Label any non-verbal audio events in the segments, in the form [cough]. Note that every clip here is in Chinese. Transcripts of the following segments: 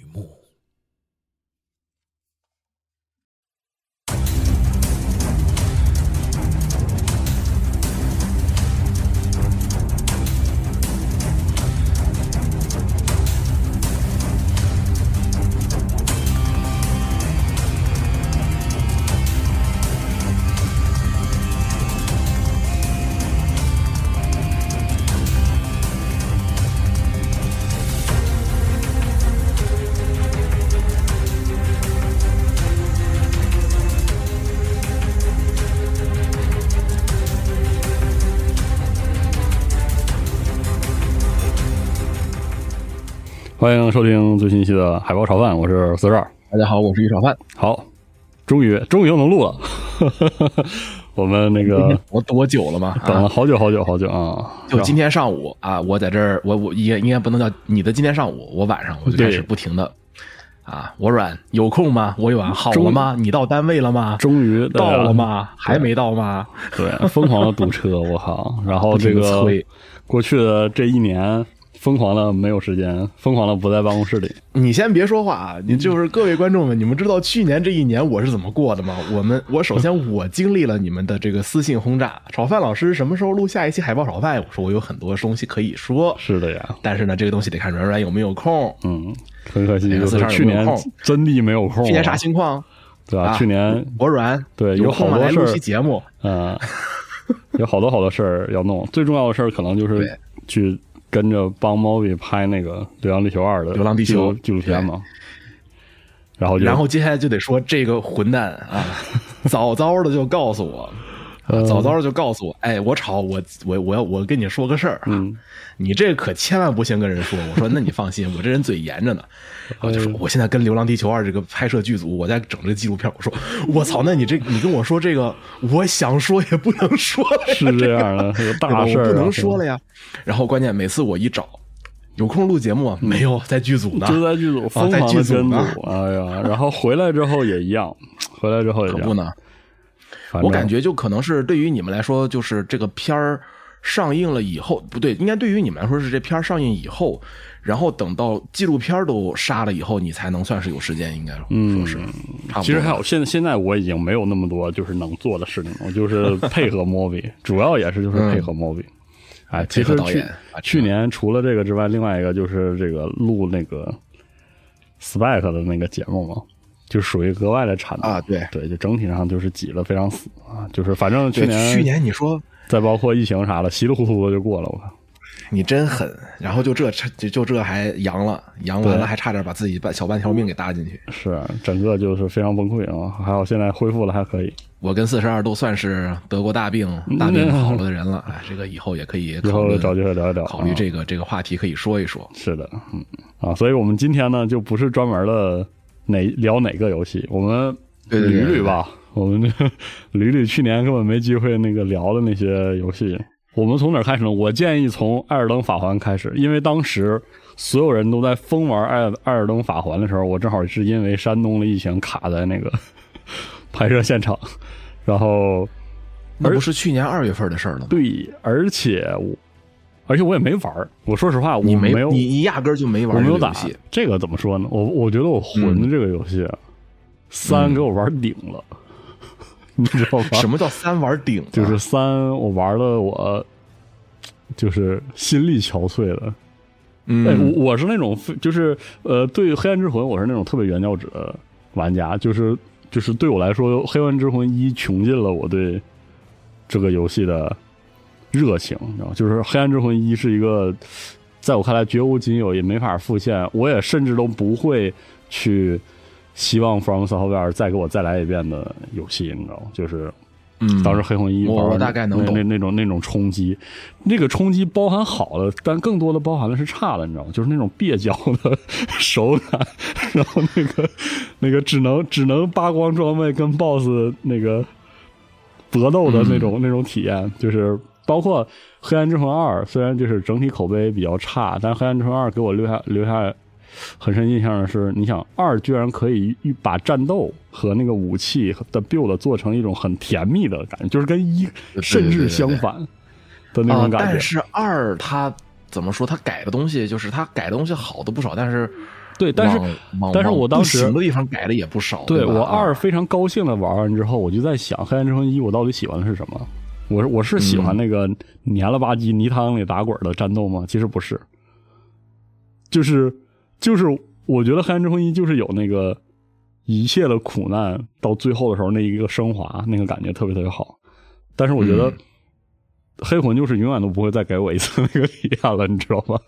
幕欢迎收听最新一期的海豹炒饭，我是四十二。大家好，我是一炒饭。好，终于终于又能录了。[laughs] 我们那个 [laughs] 我多久了嘛？等了好久好久好久啊！就今天上午啊，我在这儿，我我应应该不能叫你的今天上午，我晚上我就开始不停的啊，我软有空吗？我软好了吗？你到单位了吗？终于到了吗？还没到吗？对，疯狂的堵车，我靠！然后这个过去的这一年。疯狂的没有时间，疯狂的不在办公室里。你先别说话啊！你就是各位观众们，你们知道去年这一年我是怎么过的吗？我们我首先我经历了你们的这个私信轰炸。炒饭老师什么时候录下一期海报炒饭？我说我有很多东西可以说。是的呀，但是呢，这个东西得看软软有没有空。嗯，很可惜，就是去年真的没有空。去年啥情况？对吧？去年我软对有好多事儿。期节目嗯，有好多好多事儿要弄。最重要的事儿可能就是去。跟着帮猫比拍那个《流浪地球二》的《流浪地球》纪录片嘛，然后然后接下来就得说这个混蛋啊，[laughs] 早早的就告诉我，早早的就告诉我，哎，我吵我我我要我跟你说个事儿啊，你这可千万不行跟人说。我说那你放心，我这人嘴严着呢。我就说我现在跟《流浪地球二》这个拍摄剧组，我在整这个纪录片。我说我操，那你这你跟我说这个，我想说也不能说，是这样的，[laughs] 大事不能说了呀。然后关键每次我一找有空录节目，没有在剧组呢，就在剧组，在剧组呢。哎呀，然后回来之后也一样，回来之后也不呢。我感觉就可能是对于你们来说，就是这个片儿上映了以后，不对，应该对于你们来说是这片儿上映以后。然后等到纪录片都杀了以后，你才能算是有时间，应该说是。其实还有，现在现在我已经没有那么多就是能做的事情就是 [laughs] 配合 movie，主要也是就是配合 movie。哎，其实去去年除了这个之外，另外一个就是这个录那个 spike 的那个节目嘛，就属于格外的惨啊，对对，就整体上就是挤得非常死啊，就是反正去年去年你说再包括疫情啥的，稀里糊涂的就过了，我看。你真狠，然后就这就就这还阳了，阳完了还差点把自己半小半条命给搭进去。是，整个就是非常崩溃啊！还好现在恢复了还可以。我跟四十二都算是得过大病、大病好了的人了，哎，这个以后也可以 [laughs] 考虑找机会聊一聊，考虑这个这个话题可以说一说。是的，嗯啊，所以我们今天呢就不是专门的哪聊哪个游戏，我们捋捋吧，我们 [laughs] 捋捋去年根本没机会那个聊的那些游戏。我们从哪开始呢？我建议从《艾尔登法环》开始，因为当时所有人都在疯玩《艾艾尔登法环》的时候，我正好是因为山东的疫情卡在那个 [laughs] 拍摄现场，然后那不是去年二月份的事儿了。对，而且我而且我也没玩我说实话，我没有，你压根就没玩，我没有打这个怎么说呢？我我觉得我魂这个游戏三给我玩顶了。[laughs] 你知道吗？什么叫三玩顶？就是三，我玩的我就是心力憔悴了。哎，我我是那种就是呃，对《黑暗之魂》，我是那种特别原教旨的玩家，就是就是对我来说，《黑暗之魂一》穷尽了我对这个游戏的热情，你知道？就是《黑暗之魂一》是一个在我看来绝无仅有，也没法复现，我也甚至都不会去希望 From Software 再给我再来一遍的游戏，你知道吗？就是。嗯，当时黑魂一我大概能那那那种那种冲击，那个冲击包含好的，但更多的包含的是差的，你知道吗？就是那种蹩脚的手感，然后那个那个只能只能扒光装备跟 BOSS 那个搏斗的那种那种体验，就是包括黑暗之魂二，虽然就是整体口碑比较差，但黑暗之魂二给我留下留下。很深印象的是，你想二居然可以把战斗和那个武器的 build 做成一种很甜蜜的感觉，就是跟一甚至相反的那种感觉。但是二它怎么说？它改的东西就是它改的东西好的不少，但是对，但是但是我当时什么地方改的也不少。对我二非常高兴的玩完之后，我就在想《黑暗之魂一》，我到底喜欢的是什么？我我是喜欢那个黏了吧唧泥汤里打滚的战斗吗？其实不是，就是。就是我觉得《黑暗之魂一》就是有那个一切的苦难到最后的时候那一个升华，那个感觉特别特别好。但是我觉得黑魂就是永远都不会再给我一次那个 [laughs] 体验了，你知道吗？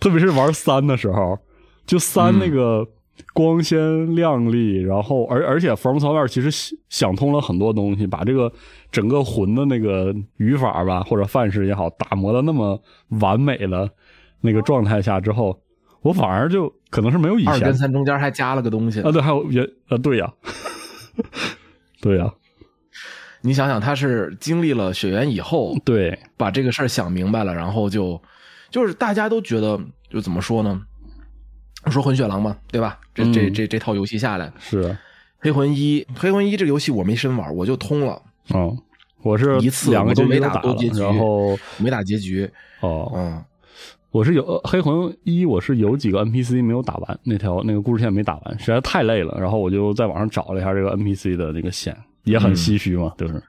特别是玩三的时候，就三那个光鲜亮丽，然后而而且 From Software 其实想通了很多东西，把这个整个魂的那个语法吧或者范式也好打磨的那么完美的那个状态下之后。我反而就可能是没有以前二跟三中间还加了个东西啊，对，还有也啊，对呀，[laughs] 对呀，你想想，他是经历了血缘以后，对，把这个事儿想明白了，然后就就是大家都觉得，就怎么说呢？说混血狼嘛，对吧？这这这这套游戏下来是黑魂一，黑魂一这个游戏我没深玩，我就通了。哦，我是一次两个都没打过结局，然后没打结局。哦，嗯。我是有黑魂一，我是有几个 NPC 没有打完，那条那个故事线没打完，实在太累了。然后我就在网上找了一下这个 NPC 的那个线，也很唏嘘嘛，就是。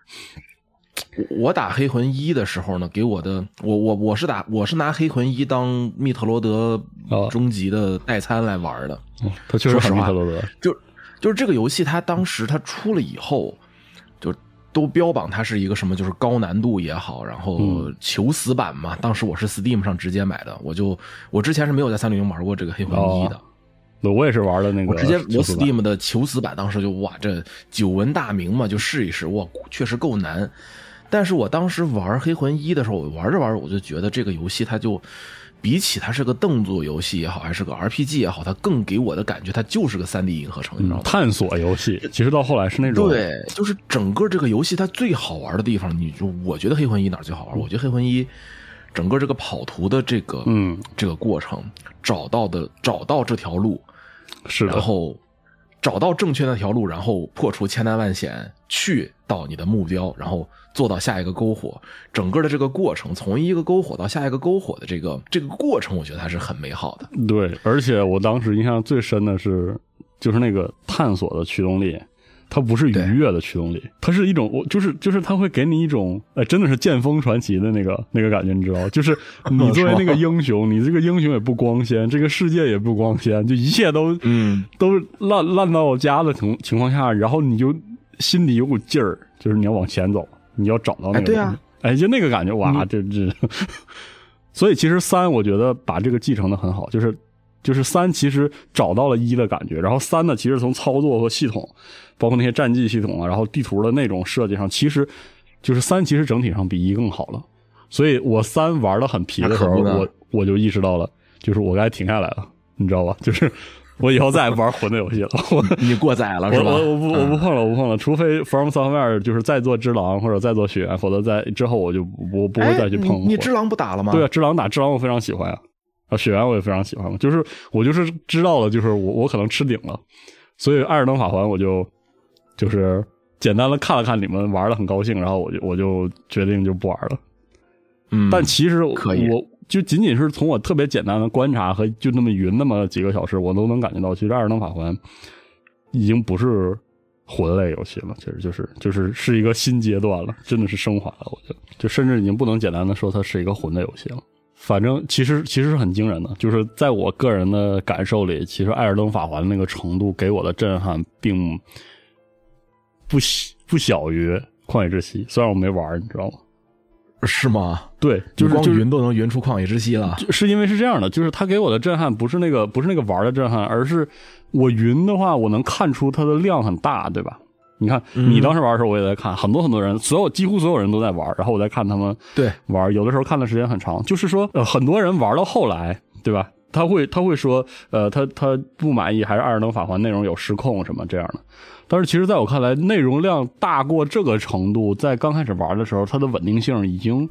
我打黑魂一的时候呢，给我的我我我是打我是拿黑魂一当密特罗德终极的代餐来玩的。他确实很密特罗德，就就是这个游戏，它当时它出了以后。就都标榜它是一个什么，就是高难度也好，然后求死版嘛。当时我是 Steam 上直接买的，我就我之前是没有在三六零玩过这个黑魂一的。那我也是玩的那个，我直接我 Steam 的求死版，当时就哇，这久闻大名嘛，就试一试，哇，确实够难。但是我当时玩黑魂一的时候，我玩着玩着，我就觉得这个游戏它就。比起它是个动作游戏也好，还是个 RPG 也好，它更给我的感觉，它就是个三 D 银河城，你知道吗？探索游戏，其实到后来是那种对，就是整个这个游戏它最好玩的地方，你就我觉得黑魂一哪最好玩？我觉得黑魂一整个这个跑图的这个嗯这个过程，找到的找到这条路，是然后找到正确那条路，然后破除千难万险，去到你的目标，然后。做到下一个篝火，整个的这个过程，从一个篝火到下一个篝火的这个这个过程，我觉得还是很美好的。对，而且我当时印象最深的是，就是那个探索的驱动力，它不是愉悦的驱动力，它是一种，我就是就是它会给你一种，哎，真的是剑锋传奇的那个 [laughs] 那个感觉，你知道就是 [laughs] 你作为那个英雄，你这个英雄也不光鲜，这个世界也不光鲜，就一切都嗯都烂烂到家的情情况下，然后你就心里有股劲儿，就是你要往前走。你要找到那个，对啊，哎，就那个感觉，哇，这这，[laughs] 所以其实三，我觉得把这个继承的很好，就是就是三其实找到了一的感觉，然后三呢，其实从操作和系统，包括那些战绩系统啊，然后地图的那种设计上，其实就是三其实整体上比一更好了。所以我三玩的很皮的时候，我我就意识到了，就是我该停下来了，你知道吧？[laughs] 就是。我以后再也不玩魂的游戏了。我 [laughs] 你过载了是吧？我我不我不碰了，我不碰了。除非 From Software 就是再做只狼或者再做血缘，否则在之后我就我不会再去碰。你只狼不打了吗？对啊，只狼打只狼我非常喜欢啊。啊，雪原我也非常喜欢嘛。就是我就是知道了，就是我我可能吃顶了，所以艾尔登法环我就就是简单的看了看你们玩的很高兴，然后我就我就决定就不玩了。嗯，但其实可以。我就仅仅是从我特别简单的观察和就那么云那么几个小时，我都能感觉到，其实《艾尔登法环》已经不是魂类游戏了，其实就是就是是一个新阶段了，真的是升华了。我觉得，就甚至已经不能简单的说它是一个魂类游戏了。反正其实其实是很惊人的，就是在我个人的感受里，其实《艾尔登法环》那个程度给我的震撼，并不不小于《旷野之息》，虽然我没玩，你知道吗？是吗？对，就是光云都能云出旷野之息了。是因为是这样的，就是他给我的震撼不是那个不是那个玩的震撼，而是我云的话，我能看出它的量很大，对吧？你看你当时玩的时候，我也在看，很多很多人，所有几乎所有人都在玩，然后我在看他们对玩，有的时候看的时间很长。就是说，呃，很多人玩到后来，对吧？他会他会说，呃，他他不满意，还是《艾尔登法环》内容有失控什么这样的。但是其实，在我看来，内容量大过这个程度，在刚开始玩的时候，它的稳定性已经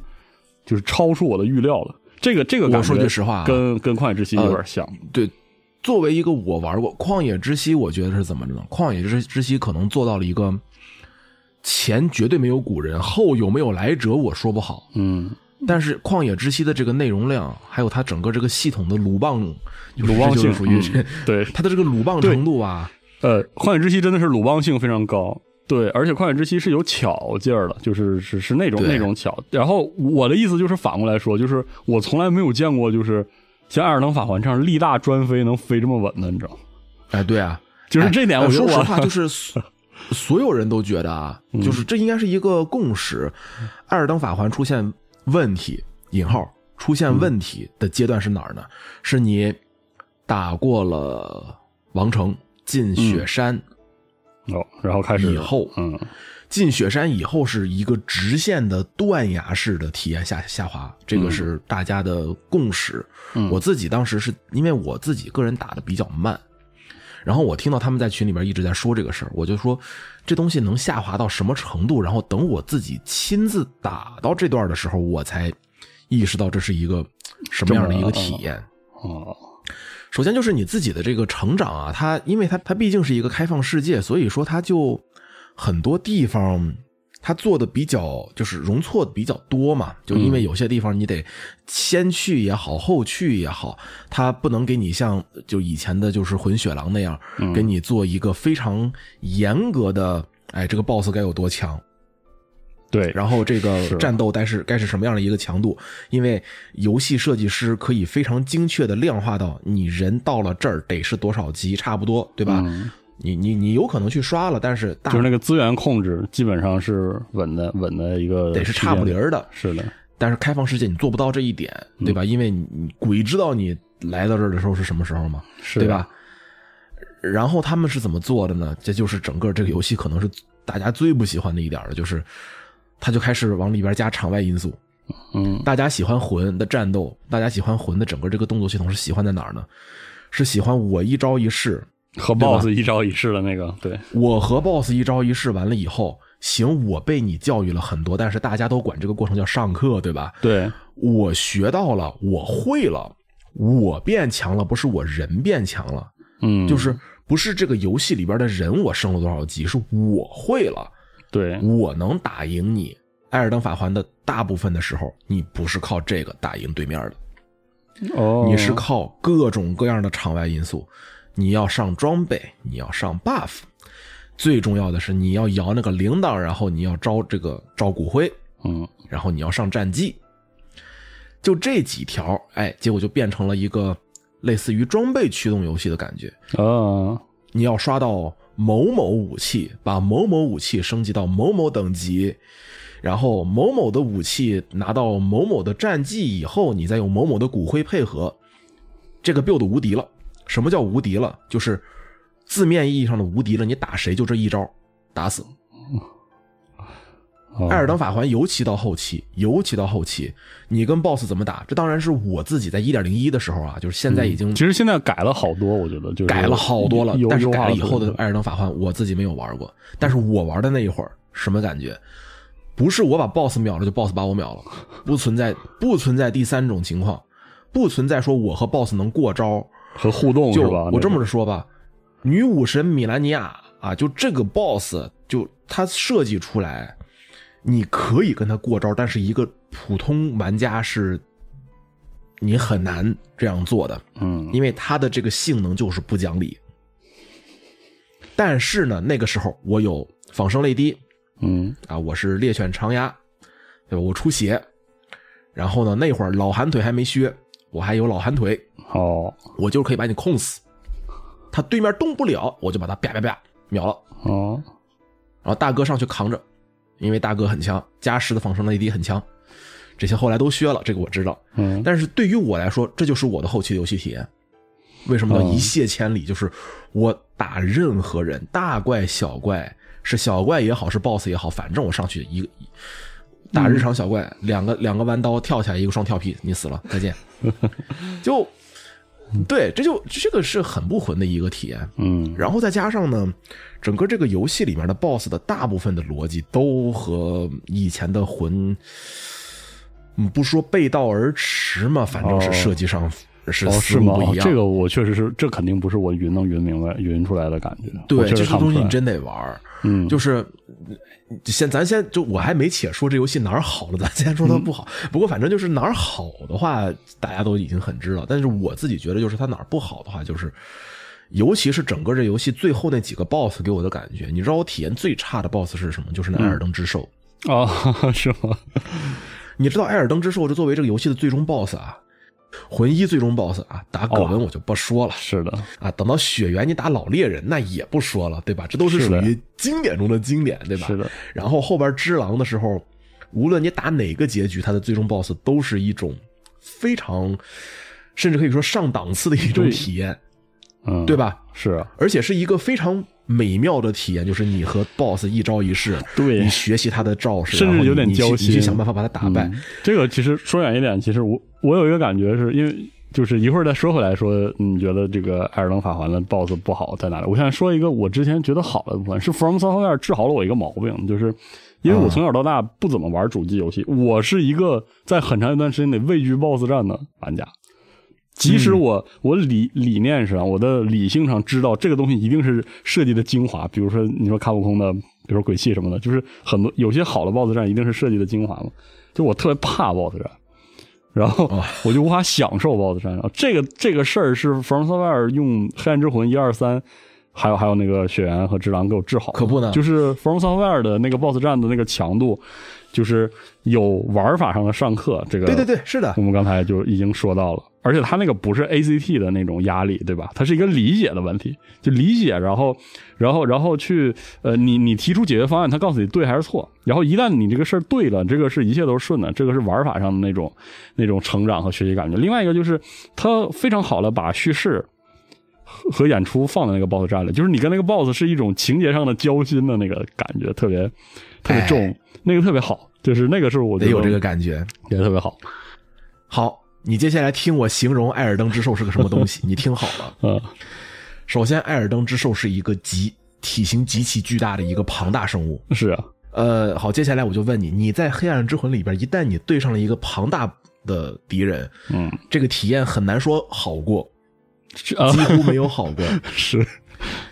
就是超出我的预料了。这个这个，我说句实话，跟跟《旷野之息》有点像。对，作为一个我玩过《旷野之息》，我觉得是怎么着呢？《旷野之之息》可能做到了一个前绝对没有古人，后有没有来者，我说不好。嗯，但是《旷野之息》的这个内容量，还有它整个这个系统的鲁棒，鲁棒性属于对 [laughs] 它的这个鲁棒程度啊。呃，旷野之息真的是鲁邦性非常高，对，而且旷野之息是有巧劲儿的，就是是是那种那种巧。然后我的意思就是反过来说，就是我从来没有见过，就是像艾尔登法环这样力大专飞能飞这么稳的，你知道吗？哎，对啊，就是这点，我说实话，就 [laughs] 是所有人都觉得啊，就是这应该是一个共识，艾尔登法环出现问题（引号）出现问题的阶段是哪儿呢？是你打过了王城。进雪山，哦，然后开始以后，嗯，进雪山以后是一个直线的断崖式的体验下下滑，这个是大家的共识。我自己当时是因为我自己个人打的比较慢，然后我听到他们在群里边一直在说这个事儿，我就说这东西能下滑到什么程度？然后等我自己亲自打到这段的时候，我才意识到这是一个什么样的一个体验。哦。首先就是你自己的这个成长啊，它因为它它毕竟是一个开放世界，所以说它就很多地方它做的比较就是容错的比较多嘛，就因为有些地方你得先去也好，后去也好，它不能给你像就以前的就是混血狼那样给你做一个非常严格的，哎，这个 boss 该有多强。对，然后这个战斗该是该是什么样的一个强度？因为游戏设计师可以非常精确的量化到你人到了这儿得是多少级，差不多，对吧？你你你有可能去刷了，但是就是那个资源控制基本上是稳的稳的一个，得是差不离儿的，是的。但是开放世界你做不到这一点，对吧？因为你鬼知道你来到这儿的时候是什么时候吗？对吧？然后他们是怎么做的呢？这就是整个这个游戏可能是大家最不喜欢的一点了，就是。他就开始往里边加场外因素，嗯，大家喜欢魂的战斗，大家喜欢魂的整个这个动作系统是喜欢在哪儿呢？是喜欢我一招一式和 BOSS 一招一式的那个，对我和 BOSS 一招一式完了以后，行，我被你教育了很多，但是大家都管这个过程叫上课，对吧？对，我学到了，我会了，我变强了，不是我人变强了，嗯，就是不是这个游戏里边的人我升了多少级，是我会了。对。我能打赢你，艾尔登法环的大部分的时候，你不是靠这个打赢对面的，哦，你是靠各种各样的场外因素，你要上装备，你要上 buff，最重要的是你要摇那个铃铛，然后你要招这个招骨灰，嗯，然后你要上战绩，就这几条，哎，结果就变成了一个类似于装备驱动游戏的感觉。啊，你要刷到。某某武器，把某某武器升级到某某等级，然后某某的武器拿到某某的战绩以后，你再用某某的骨灰配合，这个 build 无敌了。什么叫无敌了？就是字面意义上的无敌了。你打谁就这一招，打死。艾尔登法环尤其到后期，尤其到后期，你跟 BOSS 怎么打？这当然是我自己在一点零一的时候啊，就是现在已经，其实现在改了好多，我觉得就改了好多了。但是改了以后的艾尔登法环，我自己没有玩过。但是我玩的那一会儿，什么感觉？不是我把 BOSS 秒了，就 BOSS 把我秒了，不存在，不存在第三种情况，不存在说我和 BOSS 能过招和互动，就我这么着说吧，女武神米兰尼亚啊，就这个 BOSS，就他设计出来。你可以跟他过招，但是一个普通玩家是，你很难这样做的，嗯，因为他的这个性能就是不讲理。但是呢，那个时候我有仿生泪滴，嗯啊，我是猎犬长牙，对吧？我出血，然后呢，那会儿老寒腿还没削，我还有老寒腿，哦我就可以把你控死。他对面动不了，我就把他啪啪啪秒了。哦然后大哥上去扛着，因为大哥很强，加十的仿生泪滴很强，这些后来都削了，这个我知道。嗯但是对于我来说，这就是我的后期游戏体验。为什么叫一泻千里？就是我打任何人，大怪小怪，是小怪也好，是 BOSS 也好，反正我上去一个打日常小怪，两个两个弯刀跳起来，一个双跳劈，你死了，再见。[laughs] 就对，这就这个是很不魂的一个体验。嗯。然后再加上呢，整个这个游戏里面的 BOSS 的大部分的逻辑都和以前的魂，嗯，不说背道而驰嘛，反正是设计上是哦是吗？这个我确实是，这肯定不是我云能云明白云出来的感觉。对，这东西你真得玩儿嗯就是先咱先就我还没且说这游戏哪儿好了，咱先说它不好。不过反正就是哪儿好的话，大家都已经很知道。但是我自己觉得，就是它哪儿不好的话，就是尤其是整个这游戏最后那几个 BOSS 给我的感觉，你知道我体验最差的 BOSS 是什么？就是那艾尔登之兽。啊，[laughs] 是吗？你知道艾尔登之兽这作为这个游戏的最终 BOSS 啊，魂一最终 BOSS 啊，打葛文我就不说了。是的，啊，等到血缘你打老猎人那也不说了，对吧？这都是属于经典中的经典，对吧？是的。然后后边只狼的时候，无论你打哪个结局，它的最终 BOSS 都是一种非常，甚至可以说上档次的一种体验，嗯，对？吧？是啊，而且是一个非常美妙的体验，就是你和 BOSS 一招一式，对你学习他的招式，甚至有点交心你去想办法把他打败。嗯这个其实说远一点，其实我我有一个感觉是，因为就是一会儿再说回来说，你觉得这个艾尔登法环的 BOSS 不好在哪里？我现在说一个我之前觉得好的部分，是 From Software 治好了我一个毛病，就是因为我从小到大不怎么玩主机游戏，我是一个在很长一段时间内畏惧 BOSS 战的玩家。即使我我理理念上，我的理性上知道这个东西一定是设计的精华，比如说你说卡普空的，比如说鬼泣什么的，就是很多有些好的 BOSS 战一定是设计的精华嘛。就我特别怕 BOSS 战，然后哦我就无法享受 BOSS 战。然后这个这个事儿是 From Software 用《黑暗之魂》一二三，还有还有那个雪原和之狼给我治好，可不呢就是 From Software 的那个 BOSS 战的那个强度，就是有玩法上的上课。这个对对对，是的我，们刚才就已经说到了，而且他那个不是 ACT 的那种压力，对吧？它是一个理解的问题，就理解，然后，然后，然后去，呃，你你提出解决方案，他告诉你对还是错，然后一旦你这个事儿对了，这个是一切都是顺的，这个是玩法上的那种那种成长和学习感觉。另外一个就是他非常好的把叙事和和演出放在那个 BOSS 战里，就是你跟那个 BOSS 是一种情节上的交心的那个感觉，特别特别重，那个特别好，就是那个是我得有这个感觉。也特别好，好，你接下来听我形容艾尔登之兽是个什么东西，[laughs] 你听好了。嗯首先，艾尔登之兽是一个极体型极其巨大的一个庞大生物。是啊。呃，好，接下来我就问你，你在黑暗之魂里边，一旦你对上了一个庞大的敌人，嗯，这个体验很难说好过，[laughs] 几，乎没有好过。[laughs] 是，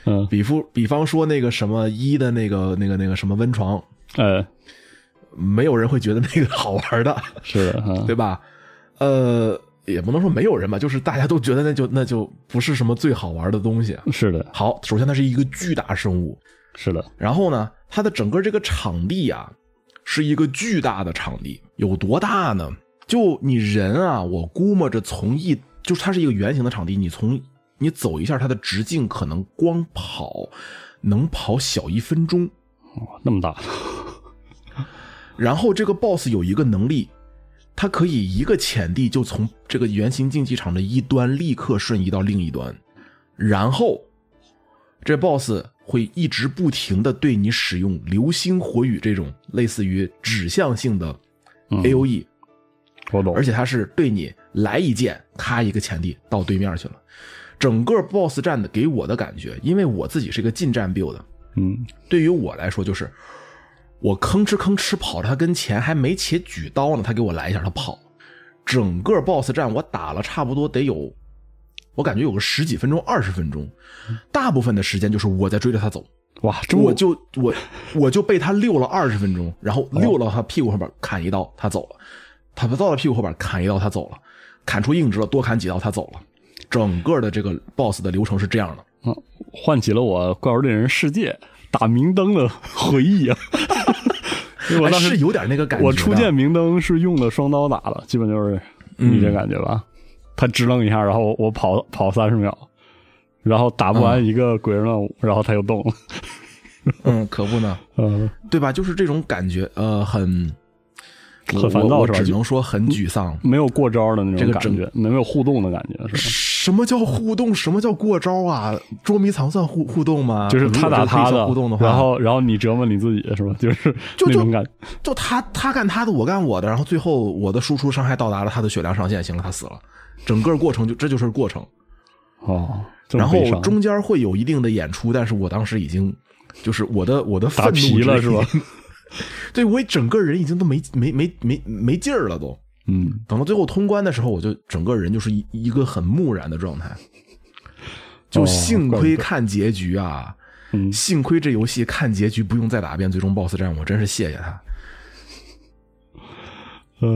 嗯，比方比方说那个什么一的那个那个那个什么温床，呃，没有人会觉得那个好玩的，是的，嗯对吧？呃，也不能说没有人吧，就是大家都觉得那就那就不是什么最好玩的东西。是的，好，首先它是一个巨大生物，是的，然后呢，它的整个这个场地啊，是一个巨大的场地，有多大呢？就你人啊，我估摸着从一就是它是一个圆形的场地，你从你走一下它的直径，可能光跑能跑小一分钟。哇，那么大，[laughs] 然后这个 boss 有一个能力，它可以一个潜地就从这个圆形竞技场的一端立刻瞬移到另一端，然后这 boss 会一直不停的对你使用流星火雨这种类似于指向性的嗯。A O E，、我懂，而且它是对你来一剑，咔一个前地到对面去了。整个 BOSS 战的给我的感觉，因为我自己是个近战 build，嗯，对于我来说就是我吭哧吭哧跑到他跟前，还没且举刀呢，他给我来一下，他跑。整个 BOSS 战我打了差不多得有，我感觉有个十几分钟、二十分钟，大部分的时间就是我在追着他走，哇，这我就我我就被他溜了二十分钟，然后溜到他屁股后边砍一刀，他走了；他到了屁股后边砍一刀，他走了；砍出硬直了，多砍几刀，他走了。整个的这个 BOSS 的流程是这样的，嗯，唤起了我怪物猎人世界打明灯的回忆啊！[laughs] 我当时是有点那个感觉。我初见明灯是用的双刀打的，基本就是你这感觉吧？他支棱一下，然后我跑跑三十秒，然后打不完一个鬼人任务，然后他又动了。嗯，可不呢。[laughs] 嗯，对吧？就是这种感觉，呃，很很烦躁，是吧？只能说很沮丧，没有过招的那种感觉，没有互动的感觉，是吧？什么叫互动？什么叫过招啊？捉迷藏算互互动吗？就是他打他的互动的话，然后然后你折磨你自己，是吧？[laughs] 就是那种感，就他他干他的，我干我的，然后最后我的输出伤害到达了他的血量上限，行了，他死了，整个过程就这就是过程。哦，然后中间会有一定的演出，但是我当时已经就是我的我的愤怒了，是吧？[laughs] 对我整个人已经都没没没没没劲儿了，都。嗯，等到最后通关的时候，我就整个人就是一一个很木然的状态。就幸亏看结局啊，幸亏这游戏看结局不用再打遍最终 BOSS 战，我真是谢谢他。哎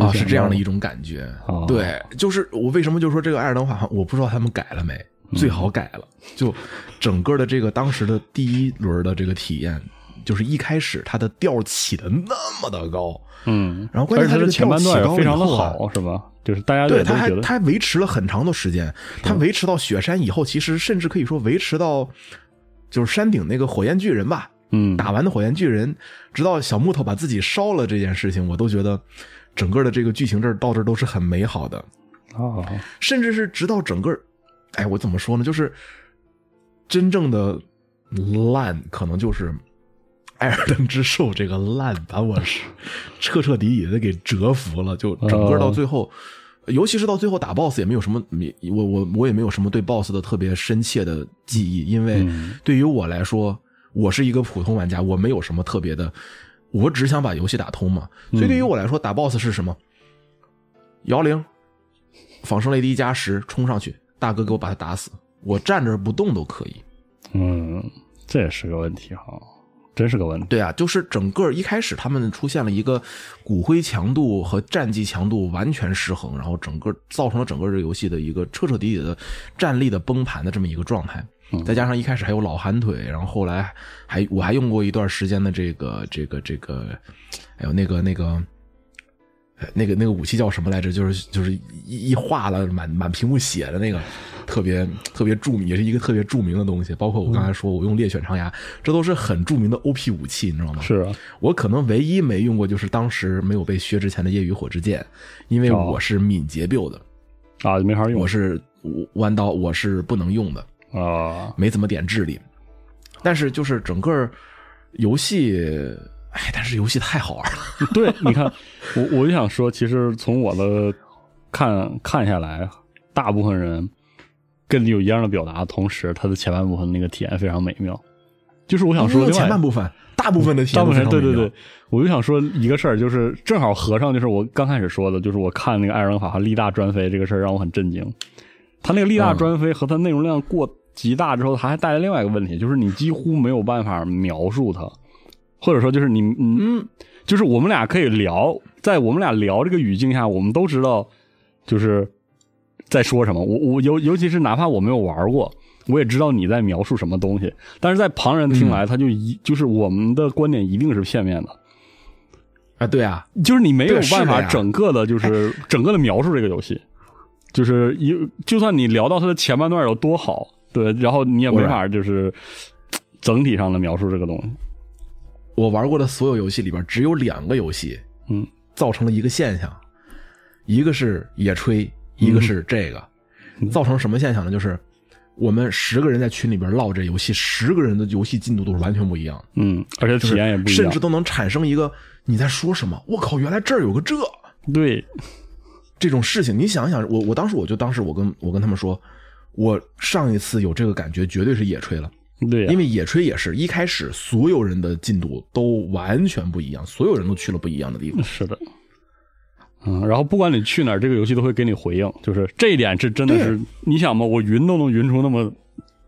呀，啊，是这样的一种感觉。对，就是我为什么就说这个艾尔登法环，我不知道他们改了没，最好改了。就整个的这个当时的第一轮的这个体验。就是一开始它的调起的那么的高，嗯，然后关键它的前半段也非常的好，是吧？就是大家对它还它维持了很长的时间，它维持到雪山以后，其实甚至可以说维持到就是山顶那个火焰巨人吧，嗯，打完的火焰巨人，直到小木头把自己烧了这件事情，我都觉得整个的这个剧情这到这都是很美好的啊，甚至是直到整个，哎，我怎么说呢？就是真正的烂，可能就是。艾尔登之兽这个烂把我是彻彻底底的给折服了，就整个到最后，尤其是到最后打 BOSS 也没有什么，我我我也没有什么对 BOSS 的特别深切的记忆，因为对于我来说，我是一个普通玩家，我没有什么特别的，我只想把游戏打通嘛。所以对于我来说，打 BOSS 是什么？摇铃，仿生雷迪加十冲上去，大哥给我把他打死，我站着不动都可以。嗯，这也是个问题哈。真是个问题。对啊，就是整个一开始他们出现了一个骨灰强度和战绩强度完全失衡，然后整个造成了整个这个游戏的一个彻彻底底的战力的崩盘的这么一个状态。再加上一开始还有老寒腿，然后后来还我还用过一段时间的这个这个这个，还有那个那个。那个那个武器叫什么来着？就是就是一一画了满满屏幕血的那个，特别特别著名，也是一个特别著名的东西。包括我刚才说我用猎犬长牙，这都是很著名的 OP 武器，你知道吗？是啊，我可能唯一没用过就是当时没有被削之前的业余火之剑，因为我是敏捷 build 的啊，没法用。我是弯刀，我是不能用的啊，没怎么点智力。但是就是整个游戏。哎，但是游戏太好玩了。[laughs] 对，你看，我我就想说，其实从我的看看下来，大部分人跟你有一样的表达，同时他的前半部分那个体验非常美妙。就是我想说，前半部分，大部分的体验，大部分对对对，我就想说一个事儿，就是正好合上，就是我刚开始说的，就是我看那个艾尔登法和力大专飞这个事儿让我很震惊。他那个力大专飞和他内容量过极大之后，他还带来另外一个问题，就是你几乎没有办法描述它。或者说，就是你，嗯，就是我们俩可以聊，在我们俩聊这个语境下，我们都知道，就是在说什么。我我尤尤其是哪怕我没有玩过，我也知道你在描述什么东西。但是在旁人听来，他就一就是我们的观点一定是片面的。啊，对啊，就是你没有办法整个的，就是整个的描述这个游戏，就是一就算你聊到它的前半段有多好，对，然后你也没法就是整体上的描述这个东西。我玩过的所有游戏里边，只有两个游戏，嗯，造成了一个现象，一个是野炊，一个是这个，造成什么现象呢？就是我们十个人在群里边唠这游戏，十个人的游戏进度都是完全不一样，嗯，而且体验也不一样，甚至都能产生一个你在说什么？我靠，原来这儿有个这，对，这种事情，你想想，我我当时我就当时我跟我跟他们说，我上一次有这个感觉，绝对是野炊了。对，因为野炊也是一开始所有人的进度都完全不一样，所有人都去了不一样的地方。是的，嗯，然后不管你去哪儿，这个游戏都会给你回应，就是这一点是真的是，你想嘛，我云都能云出那么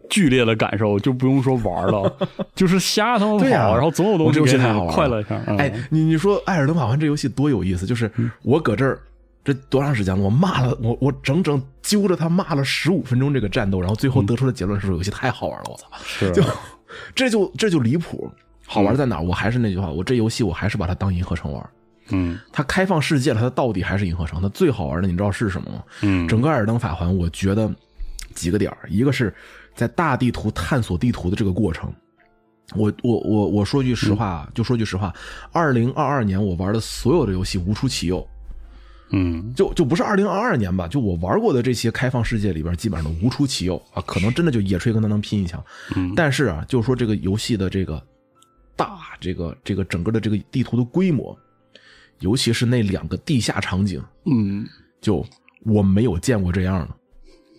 剧烈的感受，就不用说玩了，[laughs] 就是瞎他妈跑，然后总有东西给你快乐一下。哎，你你说《艾尔登法环》这游戏多有意思，就是我搁这儿这多长时间了？我骂了我我整整揪着他骂了十五分钟这个战斗，然后最后得出的结论是游戏太好玩了，我操！是，就这就这就离谱。好玩在哪？我还是那句话，我这游戏我还是把它当银河城玩。嗯，它开放世界了，它到底还是银河城。它最好玩的，你知道是什么吗？嗯，整个《艾尔登法环》，我觉得几个点一个是在大地图探索地图的这个过程。我我我我说句实话，就说句实话，二零二二年我玩的所有的游戏无出其右。嗯，就就不是二零二二年吧？就我玩过的这些开放世界里边，基本上都无出其右啊。可能真的就野炊跟他能拼一枪。嗯，但是啊，就是说这个游戏的这个大，这个这个整个的这个地图的规模。尤其是那两个地下场景，嗯，就我没有见过这样的。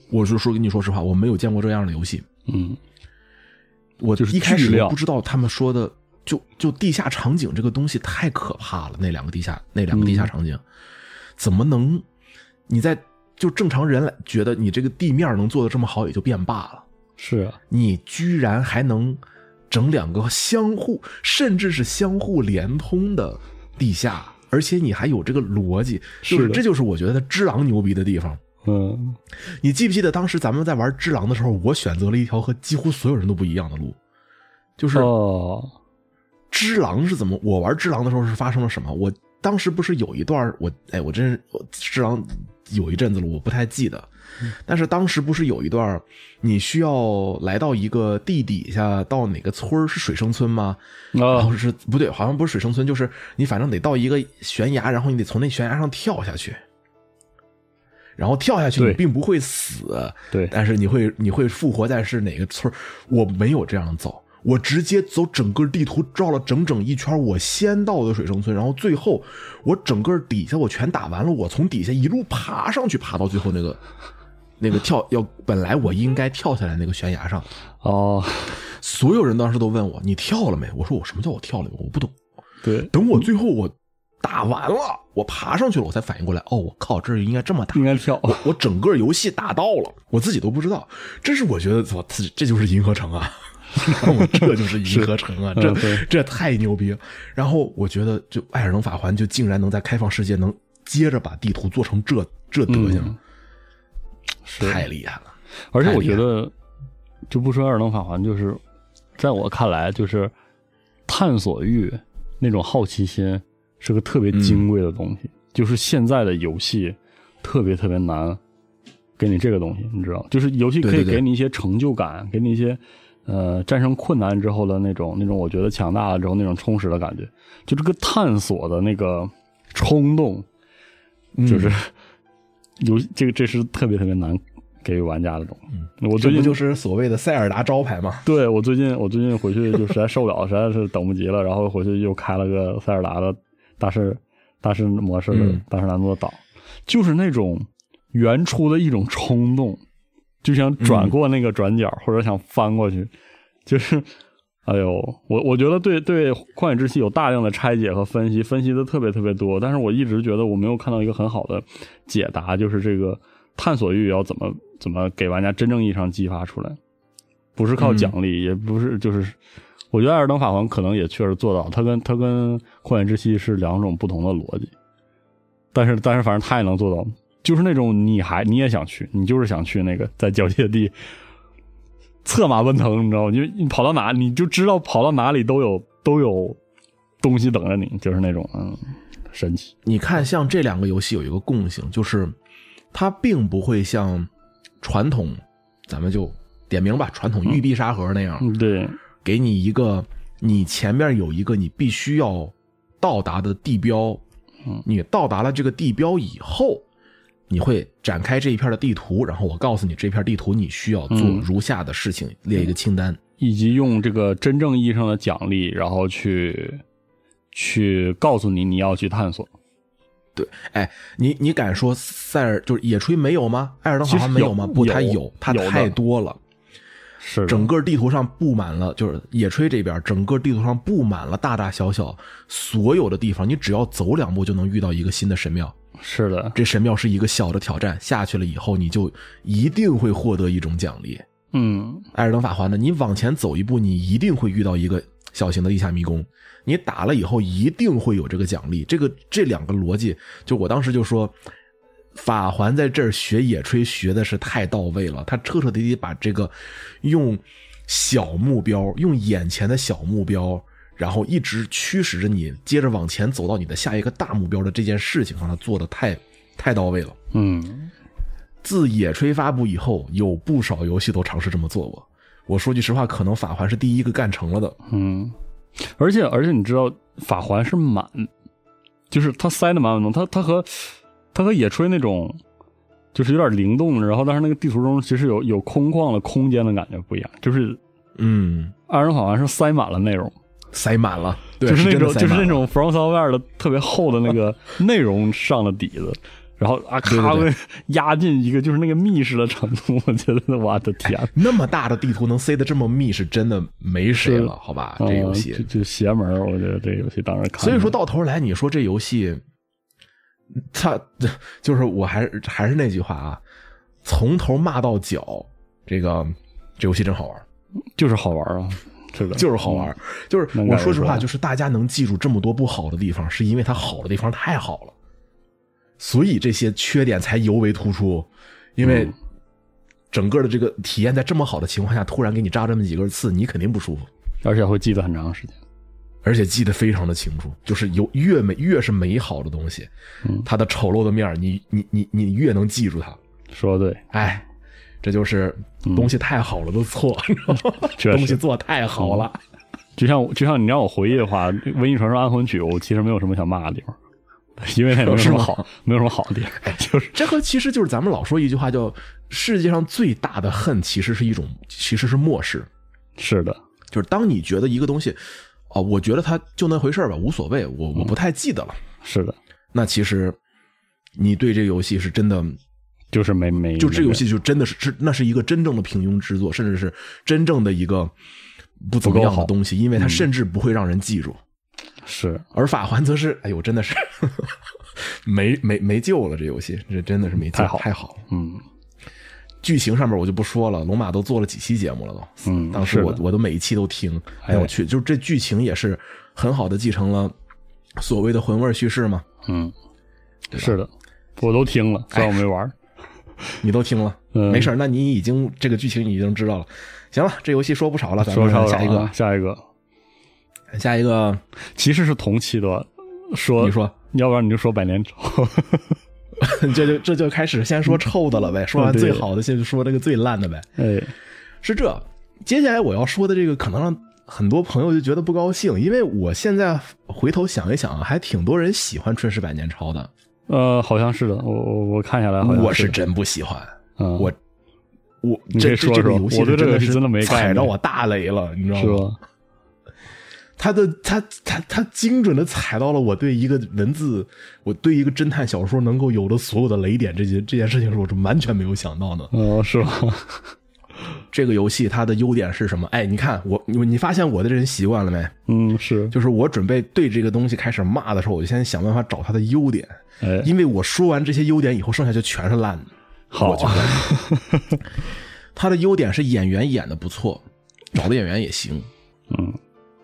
我是说跟你说实话，我没有见过这样的游戏。嗯，我就是一开始不知道他们说的，就就地下场景这个东西太可怕了。那两个地下那两个地下场景，怎么能你在就正常人来觉得你这个地面能做的这么好，也就变罢了。是啊，你居然还能整两个相互甚至是相互连通的地下。而且你还有这个逻辑，就是这就是我觉得《只狼》牛逼的地方。嗯，你记不记得当时咱们在玩《只狼》的时候，我选择了一条和几乎所有人都不一样的路，就是哦，《只狼》是怎么？我玩《只狼》的时候是发生了什么？我当时不是有一段我哎，我真是《只狼》有一阵子了，我不太记得。但是当时不是有一段，你需要来到一个地底下，到哪个村是水生村吗？然后是不对，好像不是水生村，就是你反正得到一个悬崖，然后你得从那悬崖上跳下去，然后跳下去你并不会死，对，但是你会你会复活在是哪个村？我没有这样走，我直接走整个地图绕了整整一圈，我先到的水生村，然后最后我整个底下我全打完了，我从底下一路爬上去，爬到最后那个。[laughs] 那个跳要本来我应该跳下来那个悬崖上，哦，所有人当时都问我你跳了没？我说我什么叫我跳了没？我不懂。对，等我最后我打完了，我爬上去了，我才反应过来，哦，我靠，这应该这么打，应该跳。我整个游戏打到了，我自己都不知道。这是我觉得我自己这就是银河城啊，[laughs] 我这就是银河城啊，这这太牛逼。然后我觉得就艾尔登法环就竟然能在开放世界能接着把地图做成这这德行。太厉害了，而且我觉得，就不说《艾尔登法环》，就是在我看来，就是探索欲那种好奇心是个特别金贵的东西。就是现在的游戏特别特别难给你这个东西，你知道？就是游戏可以给你一些成就感，给你一些呃战胜困难之后的那种那种，我觉得强大了之后那种充实的感觉。就这个探索的那个冲动，就是。游戏这个这是特别特别难给予玩家的东西。我最近就是所谓的塞尔达招牌嘛。对我最近我最近回去就实在受不了，实在是等不及了，然后回去又开了个塞尔达的大师大师模式的大师难度的岛，就是那种原初的一种冲动，就想转过那个转角或者想翻过去，就是。哎呦，我我觉得对对《旷野之息》有大量的拆解和分析，分析的特别特别多。但是我一直觉得我没有看到一个很好的解答，就是这个探索欲要怎么怎么给玩家真正意义上激发出来，不是靠奖励，也不是就是，我觉得《艾尔登法环》可能也确实做到，它跟它跟《旷野之息》是两种不同的逻辑。但是但是反正他也能做到，就是那种你还你也想去，你就是想去那个在交界地。策马奔腾，你知道吗？因为你跑到哪，你就知道跑到哪里都有都有东西等着你，就是那种嗯神奇。你看，像这两个游戏有一个共性，就是它并不会像传统，咱们就点名吧，传统玉璧沙盒那样，对，给你一个你前面有一个你必须要到达的地标，你到达了这个地标以后。你会展开这一片的地图，然后我告诉你这片地图你需要做如下的事情，列一个清单，以及用这个真正意义上的奖励，然后去去告诉你你要去探索。对，哎，你你敢说塞尔就是野炊没有吗？艾尔登好像没有吗？不，它有，它太多了，是整个地图上布满了，就是野炊这边整个地图上布满了大大小小所有的地方，你只要走两步就能遇到一个新的神庙。是的，这神庙是一个小的挑战，下去了以后你就一定会获得一种奖励。嗯，艾尔登法环呢，你往前走一步，你一定会遇到一个小型的地下迷宫，你打了以后一定会有这个奖励。这个这两个逻辑，就我当时就说，法环在这儿学野炊学的是太到位了，他彻彻底底把这个用小目标，用眼前的小目标，然后一直驱使着你接着往前走到你的下一个大目标的这件事情上，他做的太太到位了。嗯，自野炊发布以后，有不少游戏都尝试这么做过。我说句实话，可能法环是第一个干成了的。嗯，而且而且你知道，法环是满，就是它塞的满满当，它它和。它和野炊那种，就是有点灵动，然后但是那个地图中其实有有空旷的空间的感觉不一样，就是，嗯，二人好像是塞满了内容，塞满了，就是那种就是那种 From Software 的特别厚的那个 [laughs] 内容上了底子，然后啊咔压进一个就是那个密室的程度，我觉得我的天，[laughs] 那么大的地图能塞的这么密，是真的没谁了，好吧？这游戏就邪门，我觉得这游戏当然看。所以说到头来，你说这游戏。他 [laughs] 就是我，还是还是那句话啊，从头骂到脚，这个这游戏真好玩，就是好玩啊，是的，就是好玩。就是我说实话，就是大家能记住这么多不好的地方，是因为它好的地方太好了，所以这些缺点才尤为突出。因为整个的这个体验在这么好的情况下，突然给你扎这么几根刺，你肯定不舒服，而且会记得很长时间。而且记得非常的清楚，就是有越美越是美好的东西，它的丑陋的面你你你你越能记住它。说的对，哎，这就是东西太好了的错，[laughs] 东西做太好了。就像就像你让我回忆的话，《瘟疫传说：安魂曲》，我其实没有什么想骂的地方，因为它没有什么好，没有什么好的地方。就是这和其实就是咱们老说一句话，叫世界上最大的恨其实是一种，其实是漠视。是的，就是当你觉得一个东西。哦，我觉得它就那回事吧，无所谓，我我不太记得了。是的，那其实你对这个游戏是真的，就是没没，就这游戏就真的是是那是一个真正的平庸之作，甚至是真正的一个不怎么样的东西，因为它甚至不会让人记住。是，而法环则是，哎呦，真的是没没没救了，这游戏这真的是没救，太好太好，嗯。剧情上面我就不说了，龙马都做了几期节目了都，嗯，当时我我都每一期都听，哎呦我去，就是这剧情也是很好的继承了所谓的魂味叙事嘛，嗯，是的，我都听了，虽然我没玩，你都听了，没事那你已经这个剧情你已经知道了，行了，这游戏说不少了，咱们下一个，下一个，下一个，其实是同期的，说你说，要不然你就说百年臭。[laughs] 这就这就开始先说臭的了呗，说完最好的，先说这个最烂的呗。哎，是这。接下来我要说的这个，可能让很多朋友就觉得不高兴，因为我现在回头想一想，还挺多人喜欢《春世百年抄》的。呃，好像是的，我我我看下来好像，我是真不喜欢。我我这这个游戏真的是真的没踩到我大雷了，你知道吗？他的他他他精准的踩到了我对一个文字，我对一个侦探小说能够有的所有的雷点，这件这件事情是我是完全没有想到的。哦，是吧？这个游戏它的优点是什么？哎，你看我你你发现我的这人习惯了没？嗯，是，就是我准备对这个东西开始骂的时候，我就先想办法找它的优点。哎，因为我说完这些优点以后，剩下就全是烂的。好，它的优点是演员演的不错，找的演员也行。嗯。